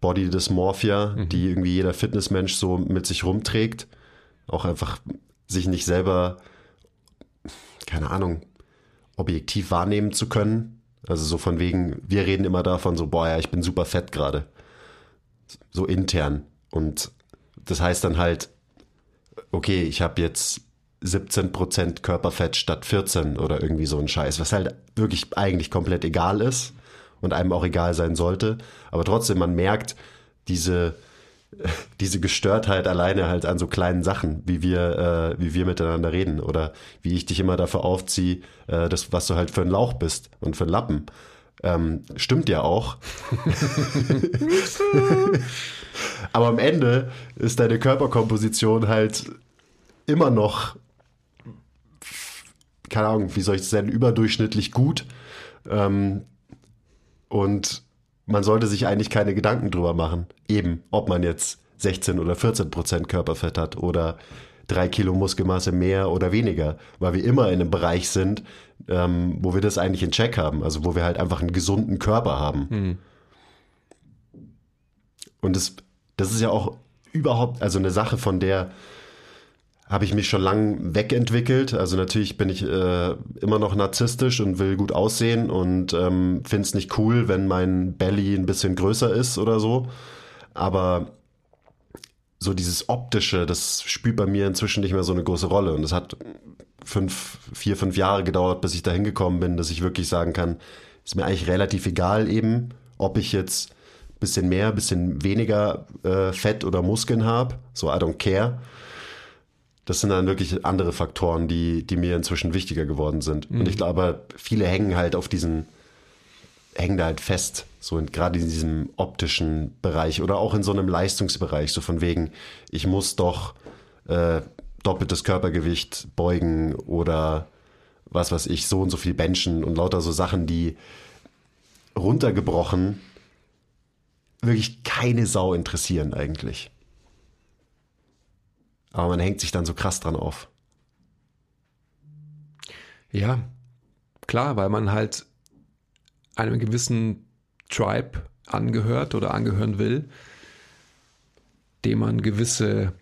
Body Dysmorphia, mhm. die irgendwie jeder Fitnessmensch so mit sich rumträgt. Auch einfach sich nicht selber, keine Ahnung, objektiv wahrnehmen zu können. Also so von wegen, wir reden immer davon so, boah, ja, ich bin super fett gerade. So intern. Und das heißt dann halt, okay, ich habe jetzt 17% Körperfett statt 14 oder irgendwie so ein Scheiß, was halt wirklich eigentlich komplett egal ist und einem auch egal sein sollte. Aber trotzdem, man merkt diese, <laughs> diese Gestörtheit alleine halt an so kleinen Sachen, wie wir, äh, wie wir miteinander reden oder wie ich dich immer dafür aufziehe, äh, das, was du halt für ein Lauch bist und für ein Lappen. Ähm, stimmt ja auch. <laughs> Aber am Ende ist deine Körperkomposition halt immer noch, keine Ahnung, wie soll ich es sagen, überdurchschnittlich gut. Ähm, und man sollte sich eigentlich keine Gedanken drüber machen. Eben, ob man jetzt 16 oder 14 Prozent Körperfett hat oder drei Kilo Muskelmasse mehr oder weniger, weil wir immer in einem Bereich sind, ähm, wo wir das eigentlich in Check haben, also wo wir halt einfach einen gesunden Körper haben. Mhm. Und das, das ist ja auch überhaupt, also eine Sache, von der habe ich mich schon lang wegentwickelt. Also natürlich bin ich äh, immer noch narzisstisch und will gut aussehen und ähm, finde es nicht cool, wenn mein Belly ein bisschen größer ist oder so. Aber so dieses optische, das spielt bei mir inzwischen nicht mehr so eine große Rolle. Und es hat fünf, vier, fünf Jahre gedauert, bis ich da hingekommen bin, dass ich wirklich sagen kann, ist mir eigentlich relativ egal eben, ob ich jetzt bisschen mehr, bisschen weniger äh, Fett oder Muskeln habe. So, I don't care. Das sind dann wirklich andere Faktoren, die, die mir inzwischen wichtiger geworden sind. Mhm. Und ich glaube, viele hängen halt auf diesen, hängen da halt fest, so in, gerade in diesem optischen Bereich oder auch in so einem Leistungsbereich, so von wegen, ich muss doch äh, doppeltes Körpergewicht beugen oder was weiß ich, so und so viel benchen und lauter so Sachen, die runtergebrochen wirklich keine Sau interessieren eigentlich. Aber man hängt sich dann so krass dran auf. Ja, klar, weil man halt einem gewissen Tribe angehört oder angehören will, dem man gewisse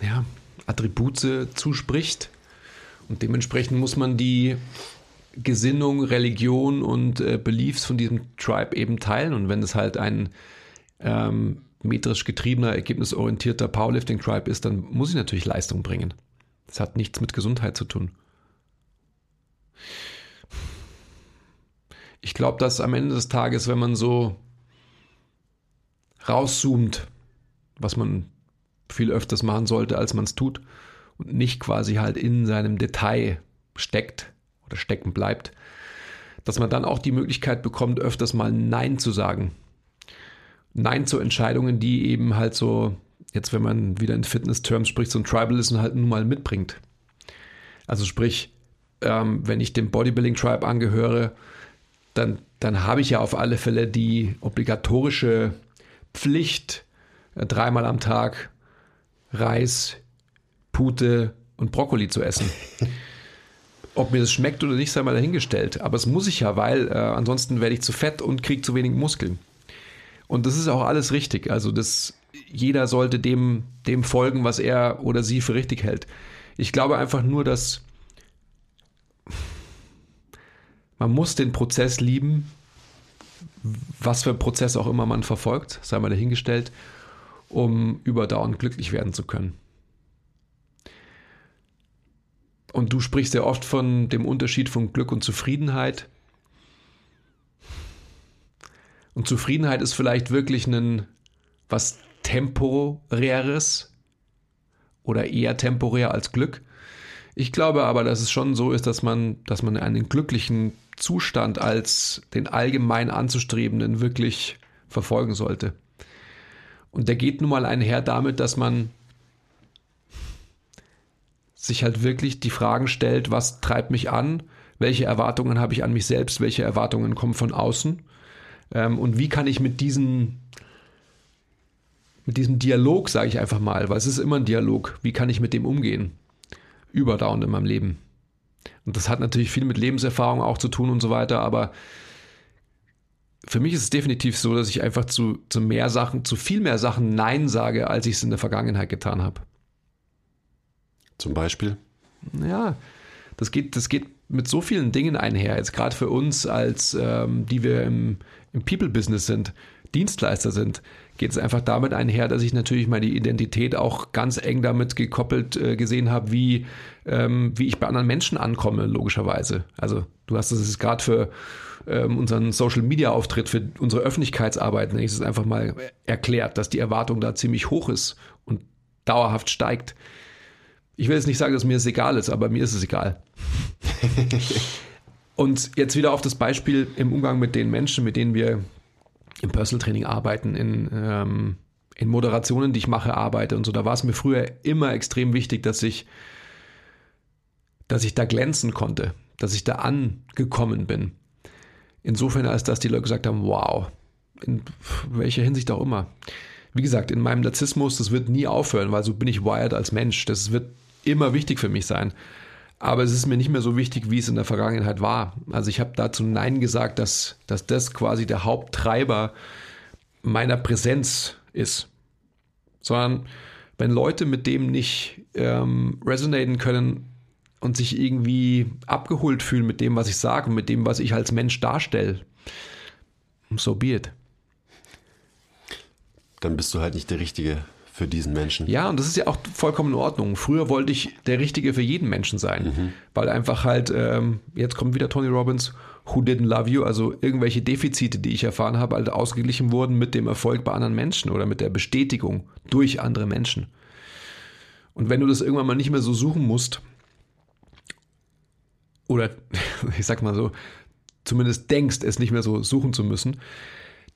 ja, Attribute zuspricht Und dementsprechend muss man die Gesinnung, Religion und äh, Beliefs von diesem Tribe eben teilen. Und wenn es halt ein ähm, metrisch getriebener, ergebnisorientierter Powerlifting-Tribe ist, dann muss ich natürlich Leistung bringen. Das hat nichts mit Gesundheit zu tun. Ich glaube, dass am Ende des Tages, wenn man so rauszoomt, was man viel öfters machen sollte, als man es tut, und nicht quasi halt in seinem Detail steckt oder stecken bleibt, dass man dann auch die Möglichkeit bekommt, öfters mal Nein zu sagen. Nein zu Entscheidungen, die eben halt so, jetzt wenn man wieder in Fitness-Terms spricht, so ein Tribalism halt nun mal mitbringt. Also sprich, ähm, wenn ich dem Bodybuilding-Tribe angehöre, dann, dann habe ich ja auf alle Fälle die obligatorische Pflicht, äh, dreimal am Tag Reis, Pute und Brokkoli zu essen. <laughs> Ob mir das schmeckt oder nicht, sei mal dahingestellt. Aber es muss ich ja, weil äh, ansonsten werde ich zu fett und kriege zu wenig Muskeln. Und das ist auch alles richtig. Also das, jeder sollte dem, dem folgen, was er oder sie für richtig hält. Ich glaube einfach nur, dass man muss den Prozess lieben, was für Prozess auch immer man verfolgt, sei mal dahingestellt, um überdauernd glücklich werden zu können. Und du sprichst ja oft von dem Unterschied von Glück und Zufriedenheit. Und Zufriedenheit ist vielleicht wirklich ein was temporäres oder eher temporär als Glück. Ich glaube aber, dass es schon so ist, dass man, dass man einen glücklichen Zustand als den allgemein anzustrebenden wirklich verfolgen sollte. Und der geht nun mal einher damit, dass man sich halt wirklich die Fragen stellt, was treibt mich an, welche Erwartungen habe ich an mich selbst, welche Erwartungen kommen von außen ähm, und wie kann ich mit diesen mit diesem Dialog, sage ich einfach mal, weil es ist immer ein Dialog, wie kann ich mit dem umgehen, überdauernd in meinem Leben. Und das hat natürlich viel mit Lebenserfahrung auch zu tun und so weiter, aber für mich ist es definitiv so, dass ich einfach zu, zu mehr Sachen, zu viel mehr Sachen Nein sage, als ich es in der Vergangenheit getan habe. Zum Beispiel? Ja, das geht, das geht mit so vielen Dingen einher. Jetzt gerade für uns, als ähm, die wir im, im People-Business sind, Dienstleister sind, geht es einfach damit einher, dass ich natürlich meine Identität auch ganz eng damit gekoppelt äh, gesehen habe, wie, ähm, wie ich bei anderen Menschen ankomme, logischerweise. Also du hast es gerade für ähm, unseren Social-Media-Auftritt, für unsere Öffentlichkeitsarbeit, nenne ich es einfach mal erklärt, dass die Erwartung da ziemlich hoch ist und dauerhaft steigt. Ich will jetzt nicht sagen, dass mir es egal ist, aber mir ist es egal. <laughs> und jetzt wieder auf das Beispiel im Umgang mit den Menschen, mit denen wir im Personal Training arbeiten, in, ähm, in Moderationen, die ich mache, arbeite und so. Da war es mir früher immer extrem wichtig, dass ich, dass ich da glänzen konnte, dass ich da angekommen bin. Insofern, als dass die Leute gesagt haben, wow, in welcher Hinsicht auch immer. Wie gesagt, in meinem Narzissmus, das wird nie aufhören, weil so bin ich wired als Mensch. Das wird immer wichtig für mich sein. Aber es ist mir nicht mehr so wichtig, wie es in der Vergangenheit war. Also ich habe dazu Nein gesagt, dass, dass das quasi der Haupttreiber meiner Präsenz ist. Sondern wenn Leute mit dem nicht ähm, resonaten können und sich irgendwie abgeholt fühlen mit dem, was ich sage, mit dem, was ich als Mensch darstelle, so be it. Dann bist du halt nicht der Richtige für diesen Menschen. Ja, und das ist ja auch vollkommen in Ordnung. Früher wollte ich der Richtige für jeden Menschen sein, mhm. weil einfach halt, ähm, jetzt kommt wieder Tony Robbins, Who Didn't Love You, also irgendwelche Defizite, die ich erfahren habe, halt ausgeglichen wurden mit dem Erfolg bei anderen Menschen oder mit der Bestätigung durch andere Menschen. Und wenn du das irgendwann mal nicht mehr so suchen musst, oder <laughs> ich sag mal so, zumindest denkst, es nicht mehr so suchen zu müssen,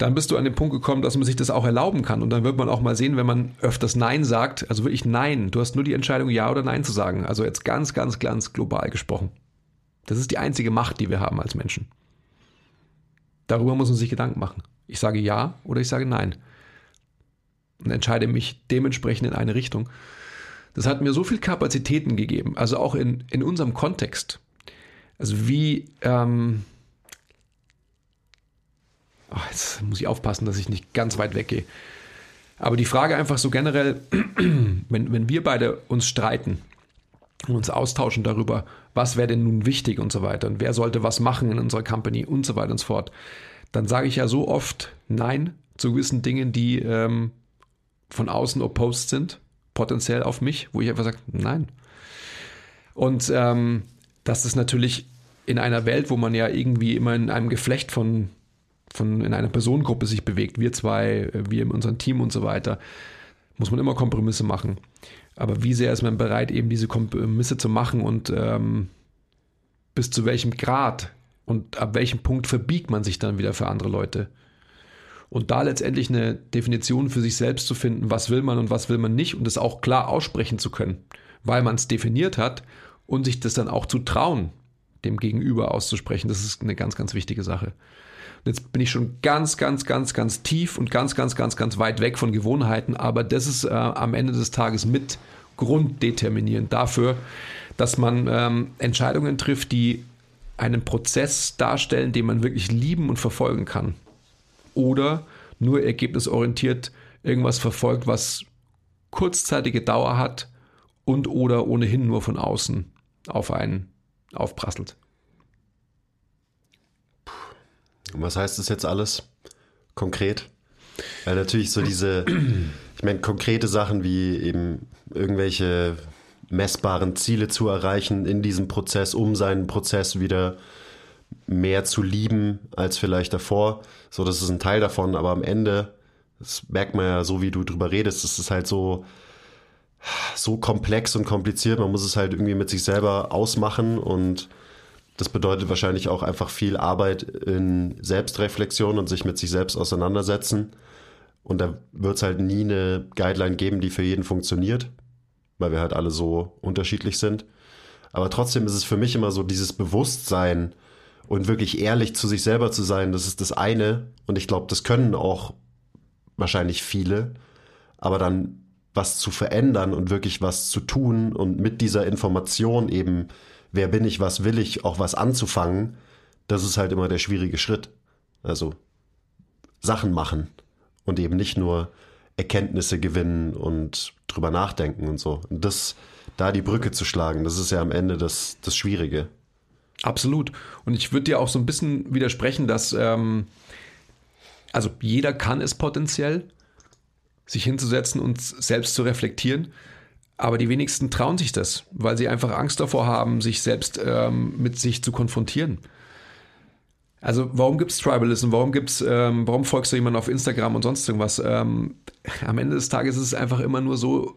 dann bist du an den Punkt gekommen, dass man sich das auch erlauben kann. Und dann wird man auch mal sehen, wenn man öfters Nein sagt, also wirklich Nein, du hast nur die Entscheidung, Ja oder Nein zu sagen. Also jetzt ganz, ganz, ganz global gesprochen. Das ist die einzige Macht, die wir haben als Menschen. Darüber muss man sich Gedanken machen. Ich sage Ja oder ich sage Nein. Und entscheide mich dementsprechend in eine Richtung. Das hat mir so viel Kapazitäten gegeben, also auch in, in unserem Kontext. Also wie, ähm, oh, jetzt muss ich aufpassen, dass ich nicht ganz weit weggehe. Aber die Frage einfach so generell, <clears throat> wenn, wenn wir beide uns streiten, und uns austauschen darüber, was wäre denn nun wichtig und so weiter und wer sollte was machen in unserer Company und so weiter und so fort, dann sage ich ja so oft Nein zu gewissen Dingen, die ähm, von außen opposed sind, potenziell auf mich, wo ich einfach sage, nein. Und ähm, das ist natürlich in einer Welt, wo man ja irgendwie immer in einem Geflecht von, von in einer Personengruppe sich bewegt, wir zwei, wir in unserem Team und so weiter, muss man immer Kompromisse machen. Aber wie sehr ist man bereit, eben diese Kompromisse zu machen und ähm, bis zu welchem Grad und ab welchem Punkt verbiegt man sich dann wieder für andere Leute? Und da letztendlich eine Definition für sich selbst zu finden, was will man und was will man nicht und es auch klar aussprechen zu können, weil man es definiert hat und sich das dann auch zu trauen, dem Gegenüber auszusprechen, das ist eine ganz, ganz wichtige Sache. Und jetzt bin ich schon ganz, ganz, ganz, ganz tief und ganz, ganz, ganz, ganz weit weg von Gewohnheiten, aber das ist äh, am Ende des Tages mit grunddeterminierend dafür, dass man ähm, Entscheidungen trifft, die einen Prozess darstellen, den man wirklich lieben und verfolgen kann oder nur ergebnisorientiert irgendwas verfolgt, was kurzzeitige Dauer hat und oder ohnehin nur von außen auf einen aufprasselt. Und was heißt das jetzt alles konkret? Weil natürlich so diese, ich meine, konkrete Sachen wie eben irgendwelche messbaren Ziele zu erreichen in diesem Prozess, um seinen Prozess wieder mehr zu lieben als vielleicht davor. So, das ist ein Teil davon, aber am Ende, das merkt man ja so, wie du drüber redest, das ist halt so, so komplex und kompliziert. Man muss es halt irgendwie mit sich selber ausmachen und das bedeutet wahrscheinlich auch einfach viel Arbeit in Selbstreflexion und sich mit sich selbst auseinandersetzen. Und da wird es halt nie eine Guideline geben, die für jeden funktioniert, weil wir halt alle so unterschiedlich sind. Aber trotzdem ist es für mich immer so dieses Bewusstsein, und wirklich ehrlich zu sich selber zu sein, das ist das eine. Und ich glaube, das können auch wahrscheinlich viele. Aber dann was zu verändern und wirklich was zu tun und mit dieser Information eben, wer bin ich, was will ich, auch was anzufangen, das ist halt immer der schwierige Schritt. Also Sachen machen und eben nicht nur Erkenntnisse gewinnen und drüber nachdenken und so. Und das, da die Brücke zu schlagen, das ist ja am Ende das, das Schwierige. Absolut. Und ich würde dir auch so ein bisschen widersprechen, dass ähm, also jeder kann es potenziell, sich hinzusetzen und selbst zu reflektieren. Aber die wenigsten trauen sich das, weil sie einfach Angst davor haben, sich selbst ähm, mit sich zu konfrontieren. Also warum gibt es Tribalism? Warum gibt's, ähm, warum folgst du jemandem auf Instagram und sonst irgendwas? Ähm, am Ende des Tages ist es einfach immer nur so,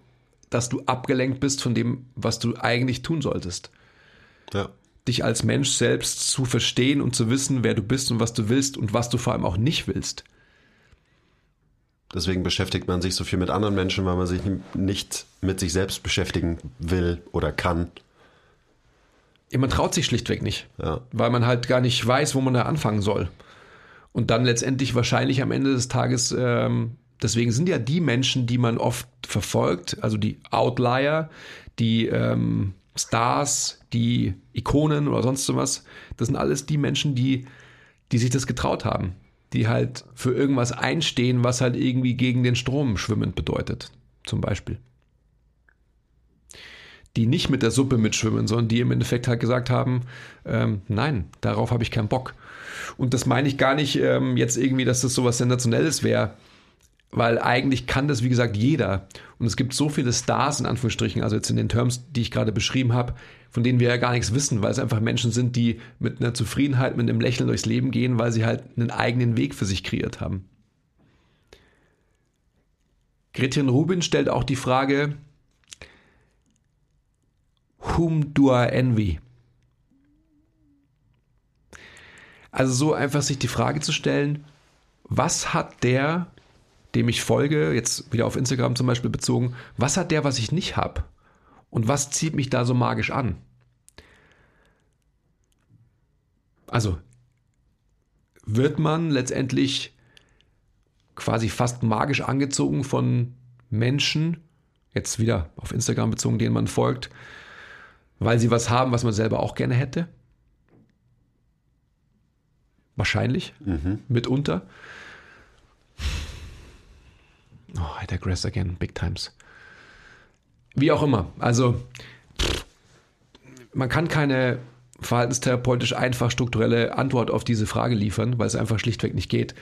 dass du abgelenkt bist von dem, was du eigentlich tun solltest. Ja dich als Mensch selbst zu verstehen und zu wissen, wer du bist und was du willst und was du vor allem auch nicht willst. Deswegen beschäftigt man sich so viel mit anderen Menschen, weil man sich nicht mit sich selbst beschäftigen will oder kann. Ja, man traut sich schlichtweg nicht, ja. weil man halt gar nicht weiß, wo man da anfangen soll. Und dann letztendlich wahrscheinlich am Ende des Tages, ähm, deswegen sind ja die Menschen, die man oft verfolgt, also die Outlier, die ähm, Stars, die Ikonen oder sonst sowas, das sind alles die Menschen, die, die sich das getraut haben. Die halt für irgendwas einstehen, was halt irgendwie gegen den Strom schwimmend bedeutet. Zum Beispiel. Die nicht mit der Suppe mitschwimmen, sondern die im Endeffekt halt gesagt haben, ähm, nein, darauf habe ich keinen Bock. Und das meine ich gar nicht ähm, jetzt irgendwie, dass das sowas Sensationelles wäre, weil eigentlich kann das, wie gesagt, jeder. Und es gibt so viele Stars in Anführungsstrichen, also jetzt in den Terms, die ich gerade beschrieben habe, von denen wir ja gar nichts wissen, weil es einfach Menschen sind, die mit einer Zufriedenheit, mit einem Lächeln durchs Leben gehen, weil sie halt einen eigenen Weg für sich kreiert haben. Gretchen Rubin stellt auch die Frage, Whom do I envy? Also so einfach sich die Frage zu stellen, was hat der dem ich folge, jetzt wieder auf Instagram zum Beispiel bezogen, was hat der, was ich nicht habe? Und was zieht mich da so magisch an? Also wird man letztendlich quasi fast magisch angezogen von Menschen, jetzt wieder auf Instagram bezogen, denen man folgt, weil sie was haben, was man selber auch gerne hätte? Wahrscheinlich, mhm. mitunter. Oh, I digress again, big times. Wie auch immer. Also, man kann keine verhaltenstherapeutisch einfach strukturelle Antwort auf diese Frage liefern, weil es einfach schlichtweg nicht geht.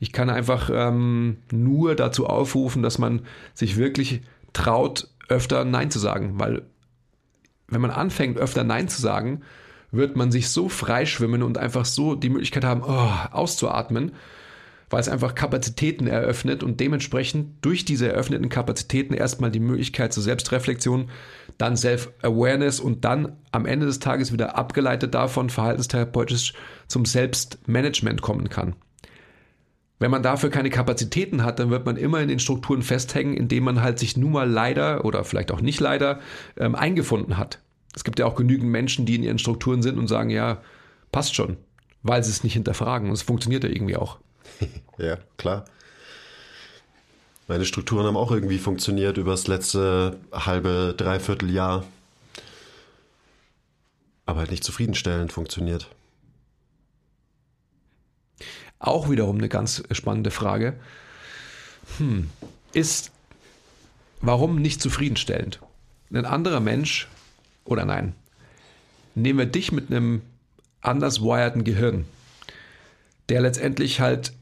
Ich kann einfach ähm, nur dazu aufrufen, dass man sich wirklich traut, öfter Nein zu sagen, weil wenn man anfängt, öfter Nein zu sagen, wird man sich so freischwimmen und einfach so die Möglichkeit haben, oh, auszuatmen, weil es einfach Kapazitäten eröffnet und dementsprechend durch diese eröffneten Kapazitäten erstmal die Möglichkeit zur Selbstreflexion, dann Self-Awareness und dann am Ende des Tages wieder abgeleitet davon verhaltenstherapeutisch zum Selbstmanagement kommen kann. Wenn man dafür keine Kapazitäten hat, dann wird man immer in den Strukturen festhängen, indem man halt sich nun mal leider oder vielleicht auch nicht leider ähm, eingefunden hat. Es gibt ja auch genügend Menschen, die in ihren Strukturen sind und sagen, ja, passt schon, weil sie es nicht hinterfragen. Und es funktioniert ja irgendwie auch. <laughs> ja, klar. Meine Strukturen haben auch irgendwie funktioniert über das letzte halbe, dreiviertel Jahr. Aber halt nicht zufriedenstellend funktioniert. Auch wiederum eine ganz spannende Frage. Hm, ist, warum nicht zufriedenstellend? Ein anderer Mensch, oder nein, nehmen wir dich mit einem anders wireden Gehirn, der letztendlich halt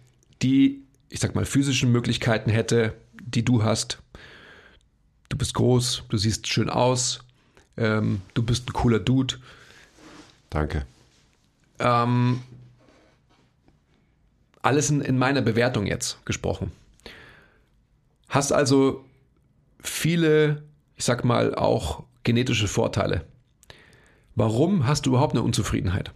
die, ich sag mal, physischen Möglichkeiten hätte, die du hast. Du bist groß, du siehst schön aus, ähm, du bist ein cooler Dude. Danke. Ähm, alles in, in meiner Bewertung jetzt gesprochen. Hast also viele, ich sag mal, auch genetische Vorteile. Warum hast du überhaupt eine Unzufriedenheit?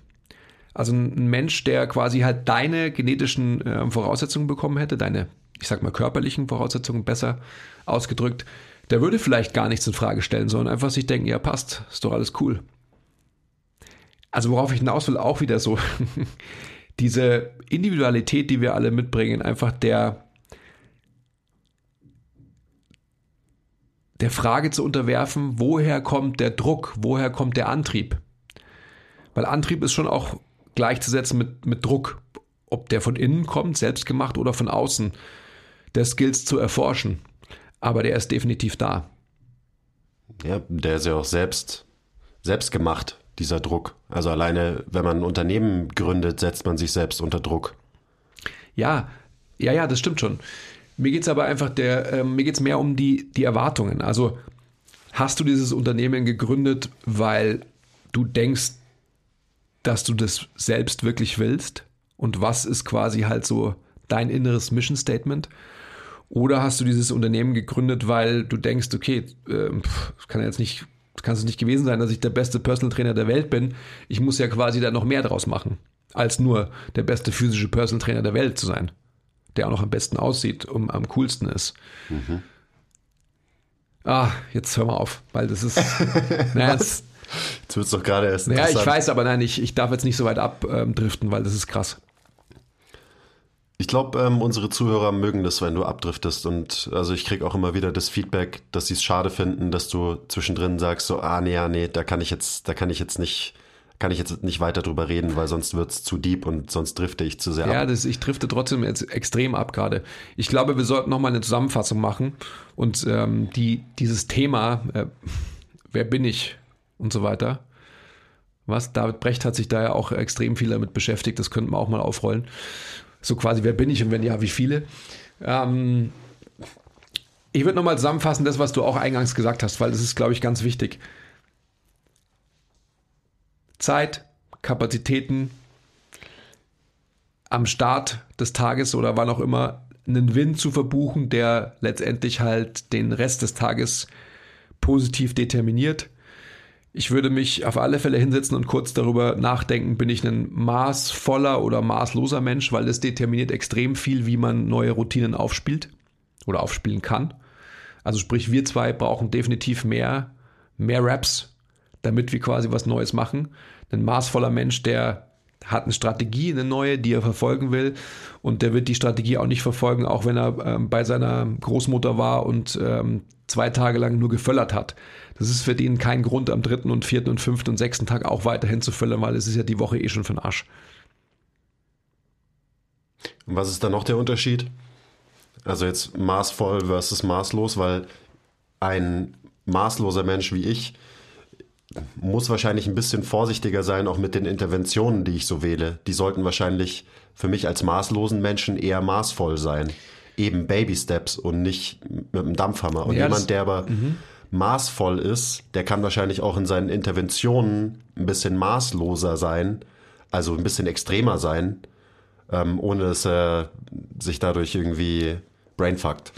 Also ein Mensch, der quasi halt deine genetischen äh, Voraussetzungen bekommen hätte, deine, ich sag mal, körperlichen Voraussetzungen besser ausgedrückt, der würde vielleicht gar nichts in Frage stellen, sondern einfach sich denken, ja, passt, ist doch alles cool. Also worauf ich hinaus will, auch wieder so, <laughs> diese Individualität, die wir alle mitbringen, einfach der, der Frage zu unterwerfen, woher kommt der Druck, woher kommt der Antrieb? Weil Antrieb ist schon auch gleichzusetzen mit, mit Druck, ob der von innen kommt, selbst gemacht oder von außen, der Skills zu erforschen. Aber der ist definitiv da. Ja, der ist ja auch selbst, selbst gemacht dieser Druck. Also alleine, wenn man ein Unternehmen gründet, setzt man sich selbst unter Druck. Ja, ja, ja, das stimmt schon. Mir geht es aber einfach der, äh, mir geht es mehr um die, die Erwartungen. Also hast du dieses Unternehmen gegründet, weil du denkst, dass du das selbst wirklich willst? Und was ist quasi halt so dein inneres Mission Statement? Oder hast du dieses Unternehmen gegründet, weil du denkst, okay, äh, kann jetzt nicht kann es nicht gewesen sein, dass ich der beste Personal Trainer der Welt bin. Ich muss ja quasi da noch mehr draus machen, als nur der beste physische Personal Trainer der Welt zu sein, der auch noch am besten aussieht und am coolsten ist. Mhm. Ah, jetzt hör mal auf, weil das ist. <laughs> naja, jetzt wird es doch gerade erst. Ja, ich weiß, aber nein, ich, ich darf jetzt nicht so weit abdriften, weil das ist krass. Ich glaube, ähm, unsere Zuhörer mögen das, wenn du abdriftest. Und also ich kriege auch immer wieder das Feedback, dass sie es schade finden, dass du zwischendrin sagst, so, ah nee, ja, nee, da kann ich jetzt, da kann ich jetzt nicht, kann ich jetzt nicht weiter drüber reden, weil sonst wird es zu deep und sonst drifte ich zu sehr ja, ab. Ja, ich drifte trotzdem jetzt extrem ab gerade. Ich glaube, wir sollten nochmal eine Zusammenfassung machen und ähm, die, dieses Thema, äh, wer bin ich und so weiter. Was? David Brecht hat sich da ja auch extrem viel damit beschäftigt, das könnten wir auch mal aufrollen. So quasi, wer bin ich und wenn ja, wie viele? Ähm, ich würde nochmal zusammenfassen, das, was du auch eingangs gesagt hast, weil das ist, glaube ich, ganz wichtig. Zeit, Kapazitäten, am Start des Tages oder wann auch immer einen Win zu verbuchen, der letztendlich halt den Rest des Tages positiv determiniert ich würde mich auf alle Fälle hinsetzen und kurz darüber nachdenken, bin ich ein maßvoller oder maßloser Mensch, weil das determiniert extrem viel, wie man neue Routinen aufspielt oder aufspielen kann. Also sprich, wir zwei brauchen definitiv mehr, mehr Raps, damit wir quasi was Neues machen. Ein maßvoller Mensch, der hat eine Strategie, eine neue, die er verfolgen will. Und der wird die Strategie auch nicht verfolgen, auch wenn er ähm, bei seiner Großmutter war und ähm, zwei Tage lang nur geföllert hat. Das ist für den kein Grund, am dritten und vierten und fünften und sechsten Tag auch weiterhin zu füllen, weil es ist ja die Woche eh schon für den Arsch. Und was ist da noch der Unterschied? Also jetzt maßvoll versus maßlos, weil ein maßloser Mensch wie ich muss wahrscheinlich ein bisschen vorsichtiger sein, auch mit den Interventionen, die ich so wähle. Die sollten wahrscheinlich für mich als maßlosen Menschen eher maßvoll sein. Eben Baby Steps und nicht mit einem Dampfhammer. Und Ja, jemand, der aber maßvoll ist, der kann wahrscheinlich auch in seinen Interventionen ein bisschen maßloser sein, also ein bisschen extremer sein, ähm, ohne dass er sich dadurch irgendwie brainfuckt,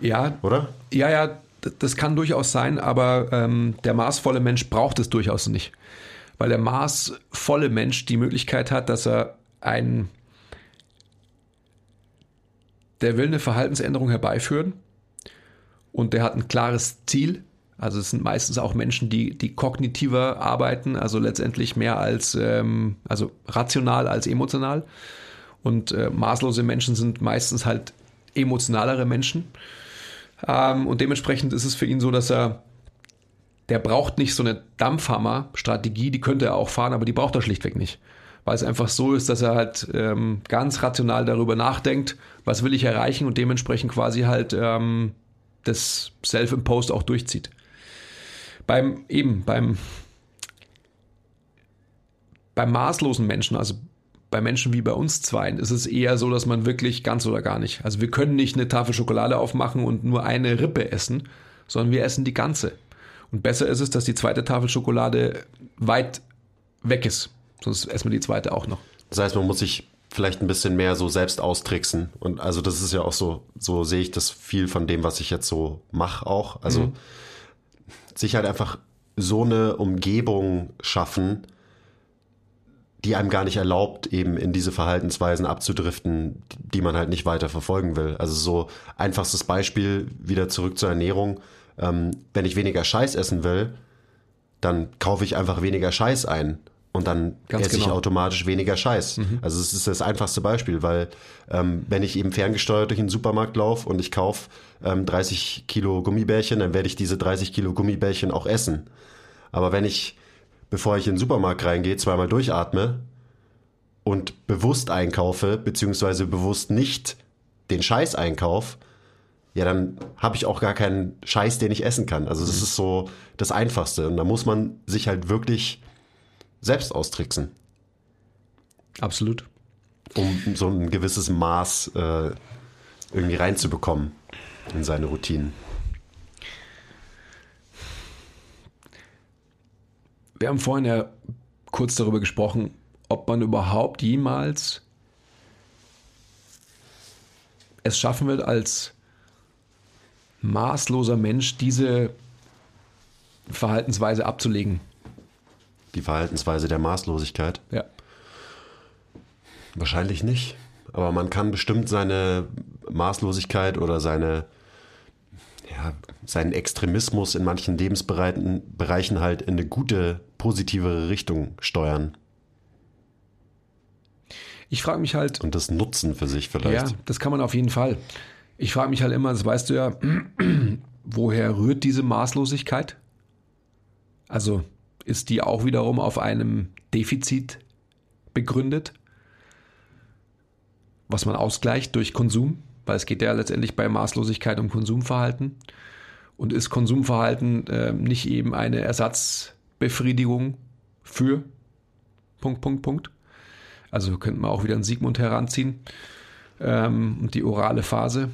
Ja, oder? Ja, ja, das kann durchaus sein, aber ähm, der maßvolle Mensch braucht es durchaus nicht. Weil der maßvolle Mensch die Möglichkeit hat, dass er ein, der will eine Verhaltensänderung herbeiführen und der hat ein klares Ziel. Also es sind meistens auch Menschen, die, die kognitiver arbeiten, also letztendlich mehr als, ähm, also rational als emotional. Und äh, maßlose Menschen sind meistens halt emotionalere Menschen. Ähm, und dementsprechend ist es für ihn so, dass er, der braucht nicht so eine Dampfhammer-Strategie, die könnte er auch fahren, aber die braucht er schlichtweg nicht. Weil es einfach so ist, dass er halt ähm, ganz rational darüber nachdenkt, was will ich erreichen und dementsprechend quasi halt ähm, das Self-Imposed auch durchzieht. Beim, eben, beim, beim maßlosen Menschen, also bei Menschen wie bei uns zweien, ist es eher so, dass man wirklich ganz oder gar nicht. Also wir können nicht eine Tafel Schokolade aufmachen und nur eine Rippe essen, sondern wir essen die ganze. Und besser ist es, dass die zweite Tafel Schokolade weit weg ist. Sonst essen wir die zweite auch noch. Das heißt, man muss sich vielleicht ein bisschen mehr so selbst austricksen. Und also das ist ja auch so, so sehe ich das viel von dem, was ich jetzt so mache auch. Also sich halt einfach so eine Umgebung schaffen, die einem gar nicht erlaubt, eben in diese Verhaltensweisen abzudriften, die man halt nicht weiter verfolgen will. Also so einfachstes Beispiel, wieder zurück zur Ernährung. Ähm, wenn ich weniger Scheiß essen will, dann kaufe ich einfach weniger Scheiß ein. Und dann Ganz esse ich genau. automatisch weniger Scheiß. Also es ist das einfachste Beispiel, weil ähm, wenn ich eben ferngesteuert durch den Supermarkt laufe und ich kaufe ähm, 30 Kilo Gummibärchen, dann werde ich diese 30 Kilo Gummibärchen auch essen. Aber wenn ich, bevor ich in den Supermarkt reingehe, zweimal durchatme und bewusst einkaufe, beziehungsweise bewusst nicht den Scheiß einkauf, ja, dann habe ich auch gar keinen Scheiß, den ich essen kann. Also das ist so das Einfachste. Und da muss man sich halt wirklich selbst austricksen, Absolut. um so ein gewisses Maß äh, irgendwie reinzubekommen in seine Routinen. Wir haben vorhin ja kurz darüber gesprochen, ob man überhaupt jemals es schaffen wird, als maßloser Mensch diese Verhaltensweise abzulegen. Die Verhaltensweise der Maßlosigkeit. Ja. Wahrscheinlich nicht. Aber man kann bestimmt seine Maßlosigkeit oder seine, ja, seinen Extremismus in manchen Lebensbereichen Bereichen halt in eine gute, positivere Richtung steuern Ich frage mich halt, und das nutzen für sich vielleicht. Ja, das kann man auf jeden Fall. Ich frage mich halt immer, das weißt du ja, <clears throat> woher rührt diese Maßlosigkeit? Also ist die auch wiederum auf einem Defizit begründet, was man ausgleicht durch Konsum, weil es geht ja letztendlich bei Maßlosigkeit um Konsumverhalten. Und ist Konsumverhalten äh, nicht eben eine Ersatzbefriedigung für Punkt, Punkt, Punkt? Also könnte man auch wieder einen Sigmund heranziehen ähm, und die orale Phase.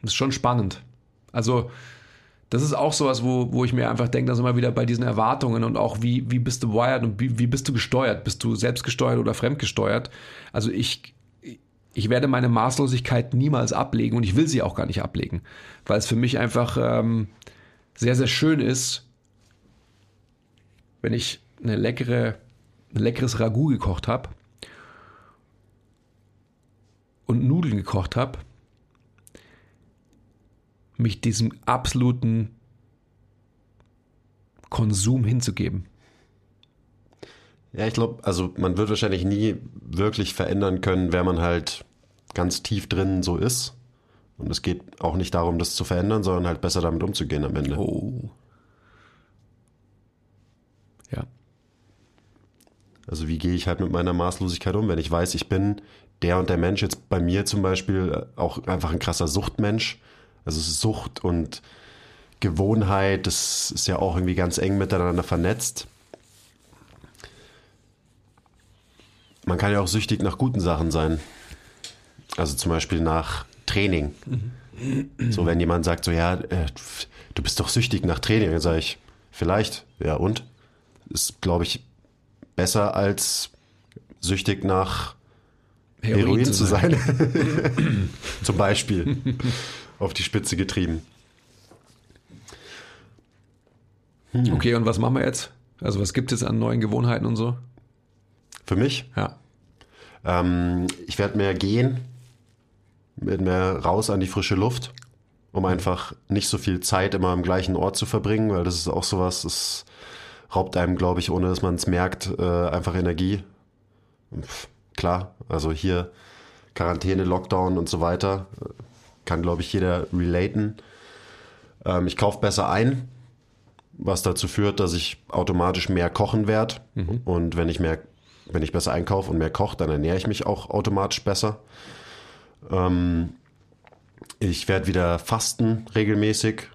Das ist schon spannend. Also, das ist auch sowas, wo, wo ich mir einfach denke, dass immer wieder bei diesen Erwartungen und auch wie, wie bist du wired und wie, wie bist du gesteuert? Bist du selbstgesteuert oder fremdgesteuert? Also ich, ich werde meine Maßlosigkeit niemals ablegen und ich will sie auch gar nicht ablegen, weil es für mich einfach ähm, sehr, sehr schön ist, wenn ich eine leckere, ein leckeres Ragout gekocht habe und Nudeln gekocht habe, mich diesem absoluten Konsum hinzugeben. Ja, ich glaube, also man wird wahrscheinlich nie wirklich verändern können, wer man halt ganz tief drin so ist. Und es geht auch nicht darum, das zu verändern, sondern halt besser damit umzugehen am Ende. Oh. Ja. Also wie gehe ich halt mit meiner Maßlosigkeit um, wenn ich weiß, ich bin der und der Mensch, jetzt bei mir zum Beispiel auch einfach ein krasser Suchtmensch. Also Sucht und Gewohnheit, das ist ja auch irgendwie ganz eng miteinander vernetzt. Man kann ja auch süchtig nach guten Sachen sein. Also zum Beispiel nach Training. So, wenn jemand sagt, so, ja, äh, du bist doch süchtig nach Training, dann sage ich, vielleicht, ja, und? Ist, glaube ich, besser als süchtig nach Heroin, Heroin zu sein. sein. <laughs> Zum Beispiel. Auf die Spitze getrieben. Hm. Okay, und was machen wir jetzt? Also, was gibt es an neuen Gewohnheiten und so? Für mich? Ja. Ähm, ich werde mehr gehen, mehr raus an die frische Luft, um einfach nicht so viel Zeit immer am gleichen Ort zu verbringen, weil das ist auch sowas, das raubt einem, glaube ich, ohne dass man es merkt, äh, einfach Energie. Pff, klar, also hier Quarantäne, Lockdown und so weiter, kann, glaube ich, jeder relaten. Ähm, ich kaufe besser ein, was dazu führt, dass ich automatisch mehr kochen werde. Mhm. Und wenn ich mehr, wenn ich besser einkaufe und mehr koche, dann ernähre ich mich auch automatisch besser. Ähm, ich werde wieder fasten regelmäßig.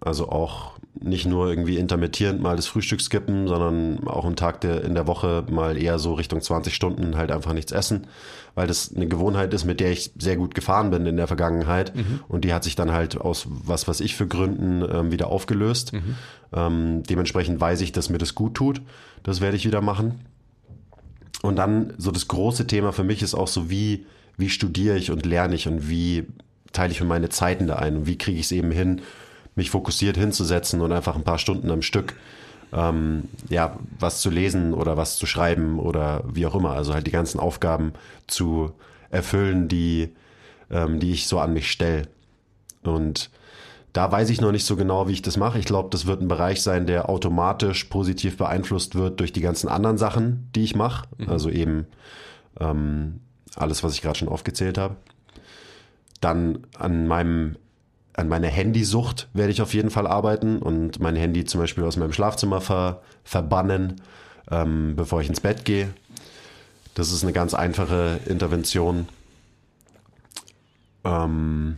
Also auch nicht nur irgendwie intermittierend mal das Frühstück skippen, sondern auch einen Tag der, in der Woche mal eher so Richtung 20 Stunden halt einfach nichts essen, weil das eine Gewohnheit ist, mit der ich sehr gut gefahren bin in der Vergangenheit mhm. und die hat sich dann halt aus was was ich für Gründen ähm, wieder aufgelöst. Mhm. Ähm, dementsprechend weiß ich, dass mir das gut tut. Das werde ich wieder machen. Und dann so das große Thema für mich ist auch so, wie, wie studiere ich und lerne ich und wie teile ich mir meine Zeiten da ein und wie kriege ich es eben hin, mich fokussiert hinzusetzen und einfach ein paar Stunden am Stück ähm, ja, was zu lesen oder was zu schreiben oder wie auch immer. Also halt die ganzen Aufgaben zu erfüllen, die, ähm, die ich so an mich stelle. Und da weiß ich noch nicht so genau, wie ich das mache. Ich glaube, das wird ein Bereich sein, der automatisch positiv beeinflusst wird durch die ganzen anderen Sachen, die ich mache. Mhm. Also eben ähm, alles, was ich gerade schon aufgezählt habe. Dann an meinem an meiner Handysucht werde ich auf jeden Fall arbeiten und mein Handy zum Beispiel aus meinem Schlafzimmer ver, verbannen, ähm, bevor ich ins Bett gehe. Das ist eine ganz einfache Intervention. Ähm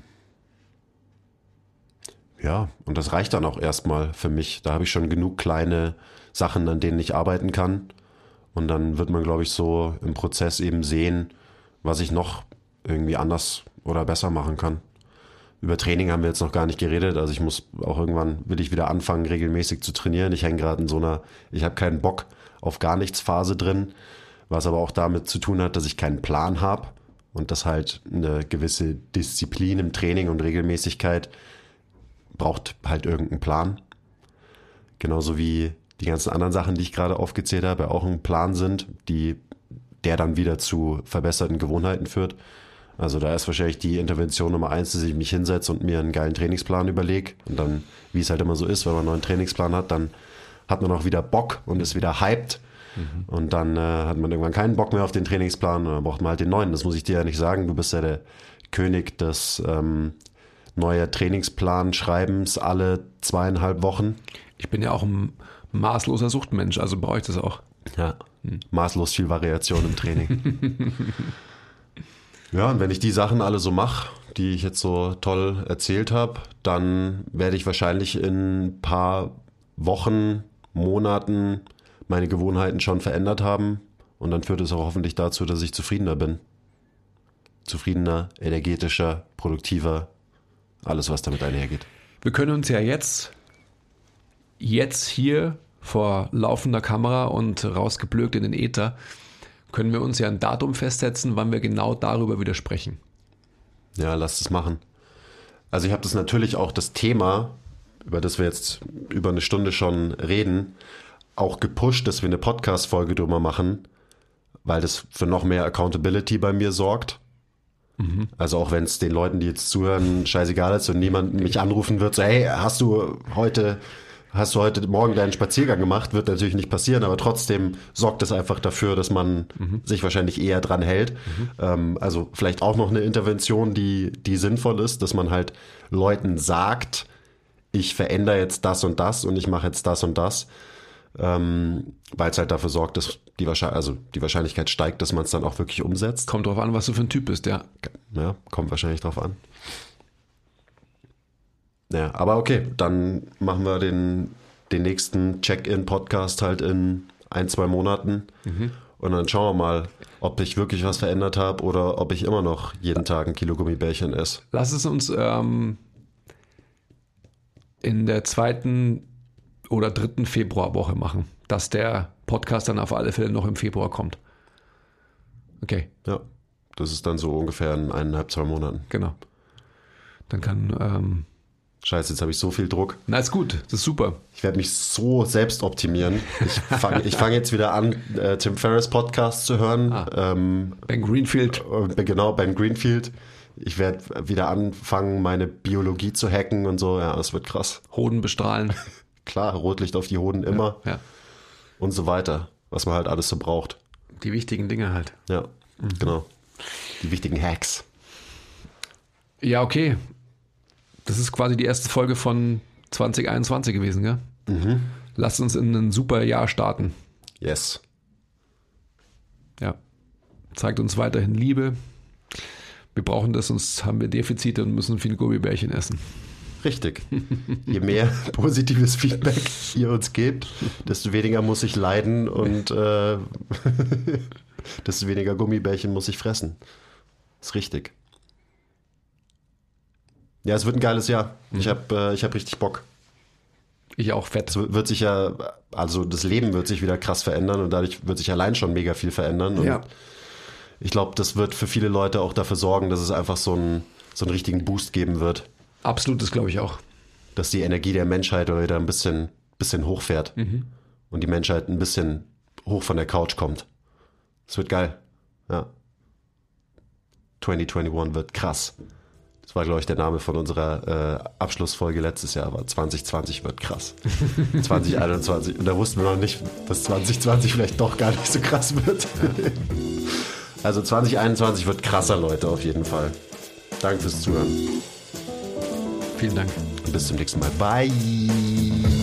ja, und das reicht dann auch erstmal für mich. Da habe ich schon genug kleine Sachen, an denen ich arbeiten kann. Und dann wird man, glaube ich, so im Prozess eben sehen, was ich noch irgendwie anders oder besser machen kann. Über Training haben wir jetzt noch gar nicht geredet. Also ich muss auch irgendwann, will ich wieder anfangen, regelmäßig zu trainieren. Ich hänge gerade in so einer, ich habe keinen Bock auf gar nichts Phase drin, was aber auch damit zu tun hat, dass ich keinen Plan habe und dass halt eine gewisse Disziplin im Training und Regelmäßigkeit braucht halt irgendeinen Plan. Genauso wie die ganzen anderen Sachen, die ich gerade aufgezählt habe, auch ein Plan sind, die der dann wieder zu verbesserten Gewohnheiten führt. Also da ist wahrscheinlich die Intervention Nummer eins, dass ich mich hinsetze und mir einen geilen Trainingsplan überlege. Und dann, wie es halt immer so ist, wenn man einen neuen Trainingsplan hat, dann hat man auch wieder Bock und ist wieder hyped. Mhm. Und dann äh, hat man irgendwann keinen Bock mehr auf den Trainingsplan und dann braucht man halt den neuen. Das muss ich dir ja nicht sagen. Du bist ja der König des ähm, neuen Trainingsplan-Schreibens alle zweieinhalb Wochen. Ich bin ja auch ein maßloser Suchtmensch, also brauche ich das auch. Ja, hm. maßlos viel Variation im Training. <laughs> Ja, und wenn ich die Sachen alle so mache, die ich jetzt so toll erzählt habe, dann werde ich wahrscheinlich in ein paar Wochen, Monaten meine Gewohnheiten schon verändert haben. Und dann führt es auch hoffentlich dazu, dass ich zufriedener bin. Zufriedener, energetischer, produktiver, alles, was damit einhergeht. Wir können uns ja jetzt, jetzt hier vor laufender Kamera und rausgeblökt in den Äther können wir uns ja ein Datum festsetzen, wann wir genau darüber wieder sprechen. Ja, lass es machen. Also ich habe das natürlich auch das Thema, über das wir jetzt über eine Stunde schon reden, auch gepusht, dass wir eine Podcast-Folge drüber machen, weil das für noch mehr Accountability bei mir sorgt. Mhm. Also auch wenn es den Leuten, die jetzt zuhören, scheißegal ist und niemand mich anrufen wird, so hey, hast du heute hast du heute Morgen deinen Spaziergang gemacht, wird natürlich nicht passieren, aber trotzdem sorgt es einfach dafür, dass man mhm. sich wahrscheinlich eher dran hält. Mhm. Ähm, also vielleicht auch noch eine Intervention, die, die sinnvoll ist, dass man halt Leuten sagt, ich verändere jetzt das und das und ich mache jetzt das und das, ähm, weil es halt dafür sorgt, dass die, Wahrscheinlich also die Wahrscheinlichkeit steigt, dass man es dann auch wirklich umsetzt. Kommt drauf an, was du für ein Typ bist, ja. Ja, kommt wahrscheinlich drauf an. Ja, aber okay, dann machen wir den, den nächsten Check-in-Podcast halt in ein, zwei Monaten. Und dann schauen wir mal, ob ich wirklich was verändert habe oder ob ich immer noch jeden Tag ein Kilo Gummibärchen esse. Lass es uns ähm, in der zweiten oder dritten Februarwoche machen, dass der Podcast dann auf alle Fälle noch im Februar kommt. Okay, Ja, das ist dann so ungefähr in eineinhalb, zwei Monaten. genau. Dann kann. Ähm, Scheiße, jetzt habe ich so viel Druck. na, ist gut, das ist super. Ich werde mich so selbst optimieren. Ich fange fang jetzt wieder an, äh, Tim Ferriss Podcast zu hören. Ähm, Ben Greenfield, und genau, Ben Greenfield. Ich werde wieder anfangen, meine Biologie zu hacken und so. Ja, das wird krass. Hoden bestrahlen. Klar, Rotlicht auf die Hoden immer Ja, und so weiter. Was man halt alles so braucht. die wichtigen Dinge halt. Ja, genau. Die wichtigen Hacks. Ja, okay. Das ist quasi die erste Folge von 2021 gewesen, gell? Lasst uns in ein super Jahr starten. Yes. Ja. Zeigt uns weiterhin Liebe. Wir brauchen das, sonst haben wir Defizite und müssen viel Gummibärchen essen. Richtig. Je mehr <laughs> positives Feedback ihr uns gebt, desto weniger muss ich leiden und äh, <laughs> desto weniger Gummibärchen muss ich fressen. Ist richtig. Ja, es wird ein geiles Jahr. Ich habe äh, ich hab richtig Bock. Ich auch fett. Es wird sich ja, also das Leben wird sich wieder krass verändern und dadurch wird sich allein schon mega viel verändern. Und Ja. ich glaube, das wird für viele Leute auch dafür sorgen, dass es einfach so einen, so einen richtigen Boost geben wird. Absolut, das glaube ich auch. dass die Energie der Menschheit wieder ein bisschen, bisschen hochfährt und die Menschheit ein bisschen hoch von der Couch kommt. Es wird geil. Ja. 2021 wird krass. Das war, glaube ich, der Name von unserer äh, Abschlussfolge letztes Jahr, aber 2020 wird krass. <laughs> 2021. Und da wussten wir noch nicht, dass 2020 vielleicht doch gar nicht so krass wird. <laughs> also 2021 wird krasser, Leute, auf jeden Fall. Danke fürs Zuhören. Vielen Dank. Und bis zum nächsten Mal. Bye.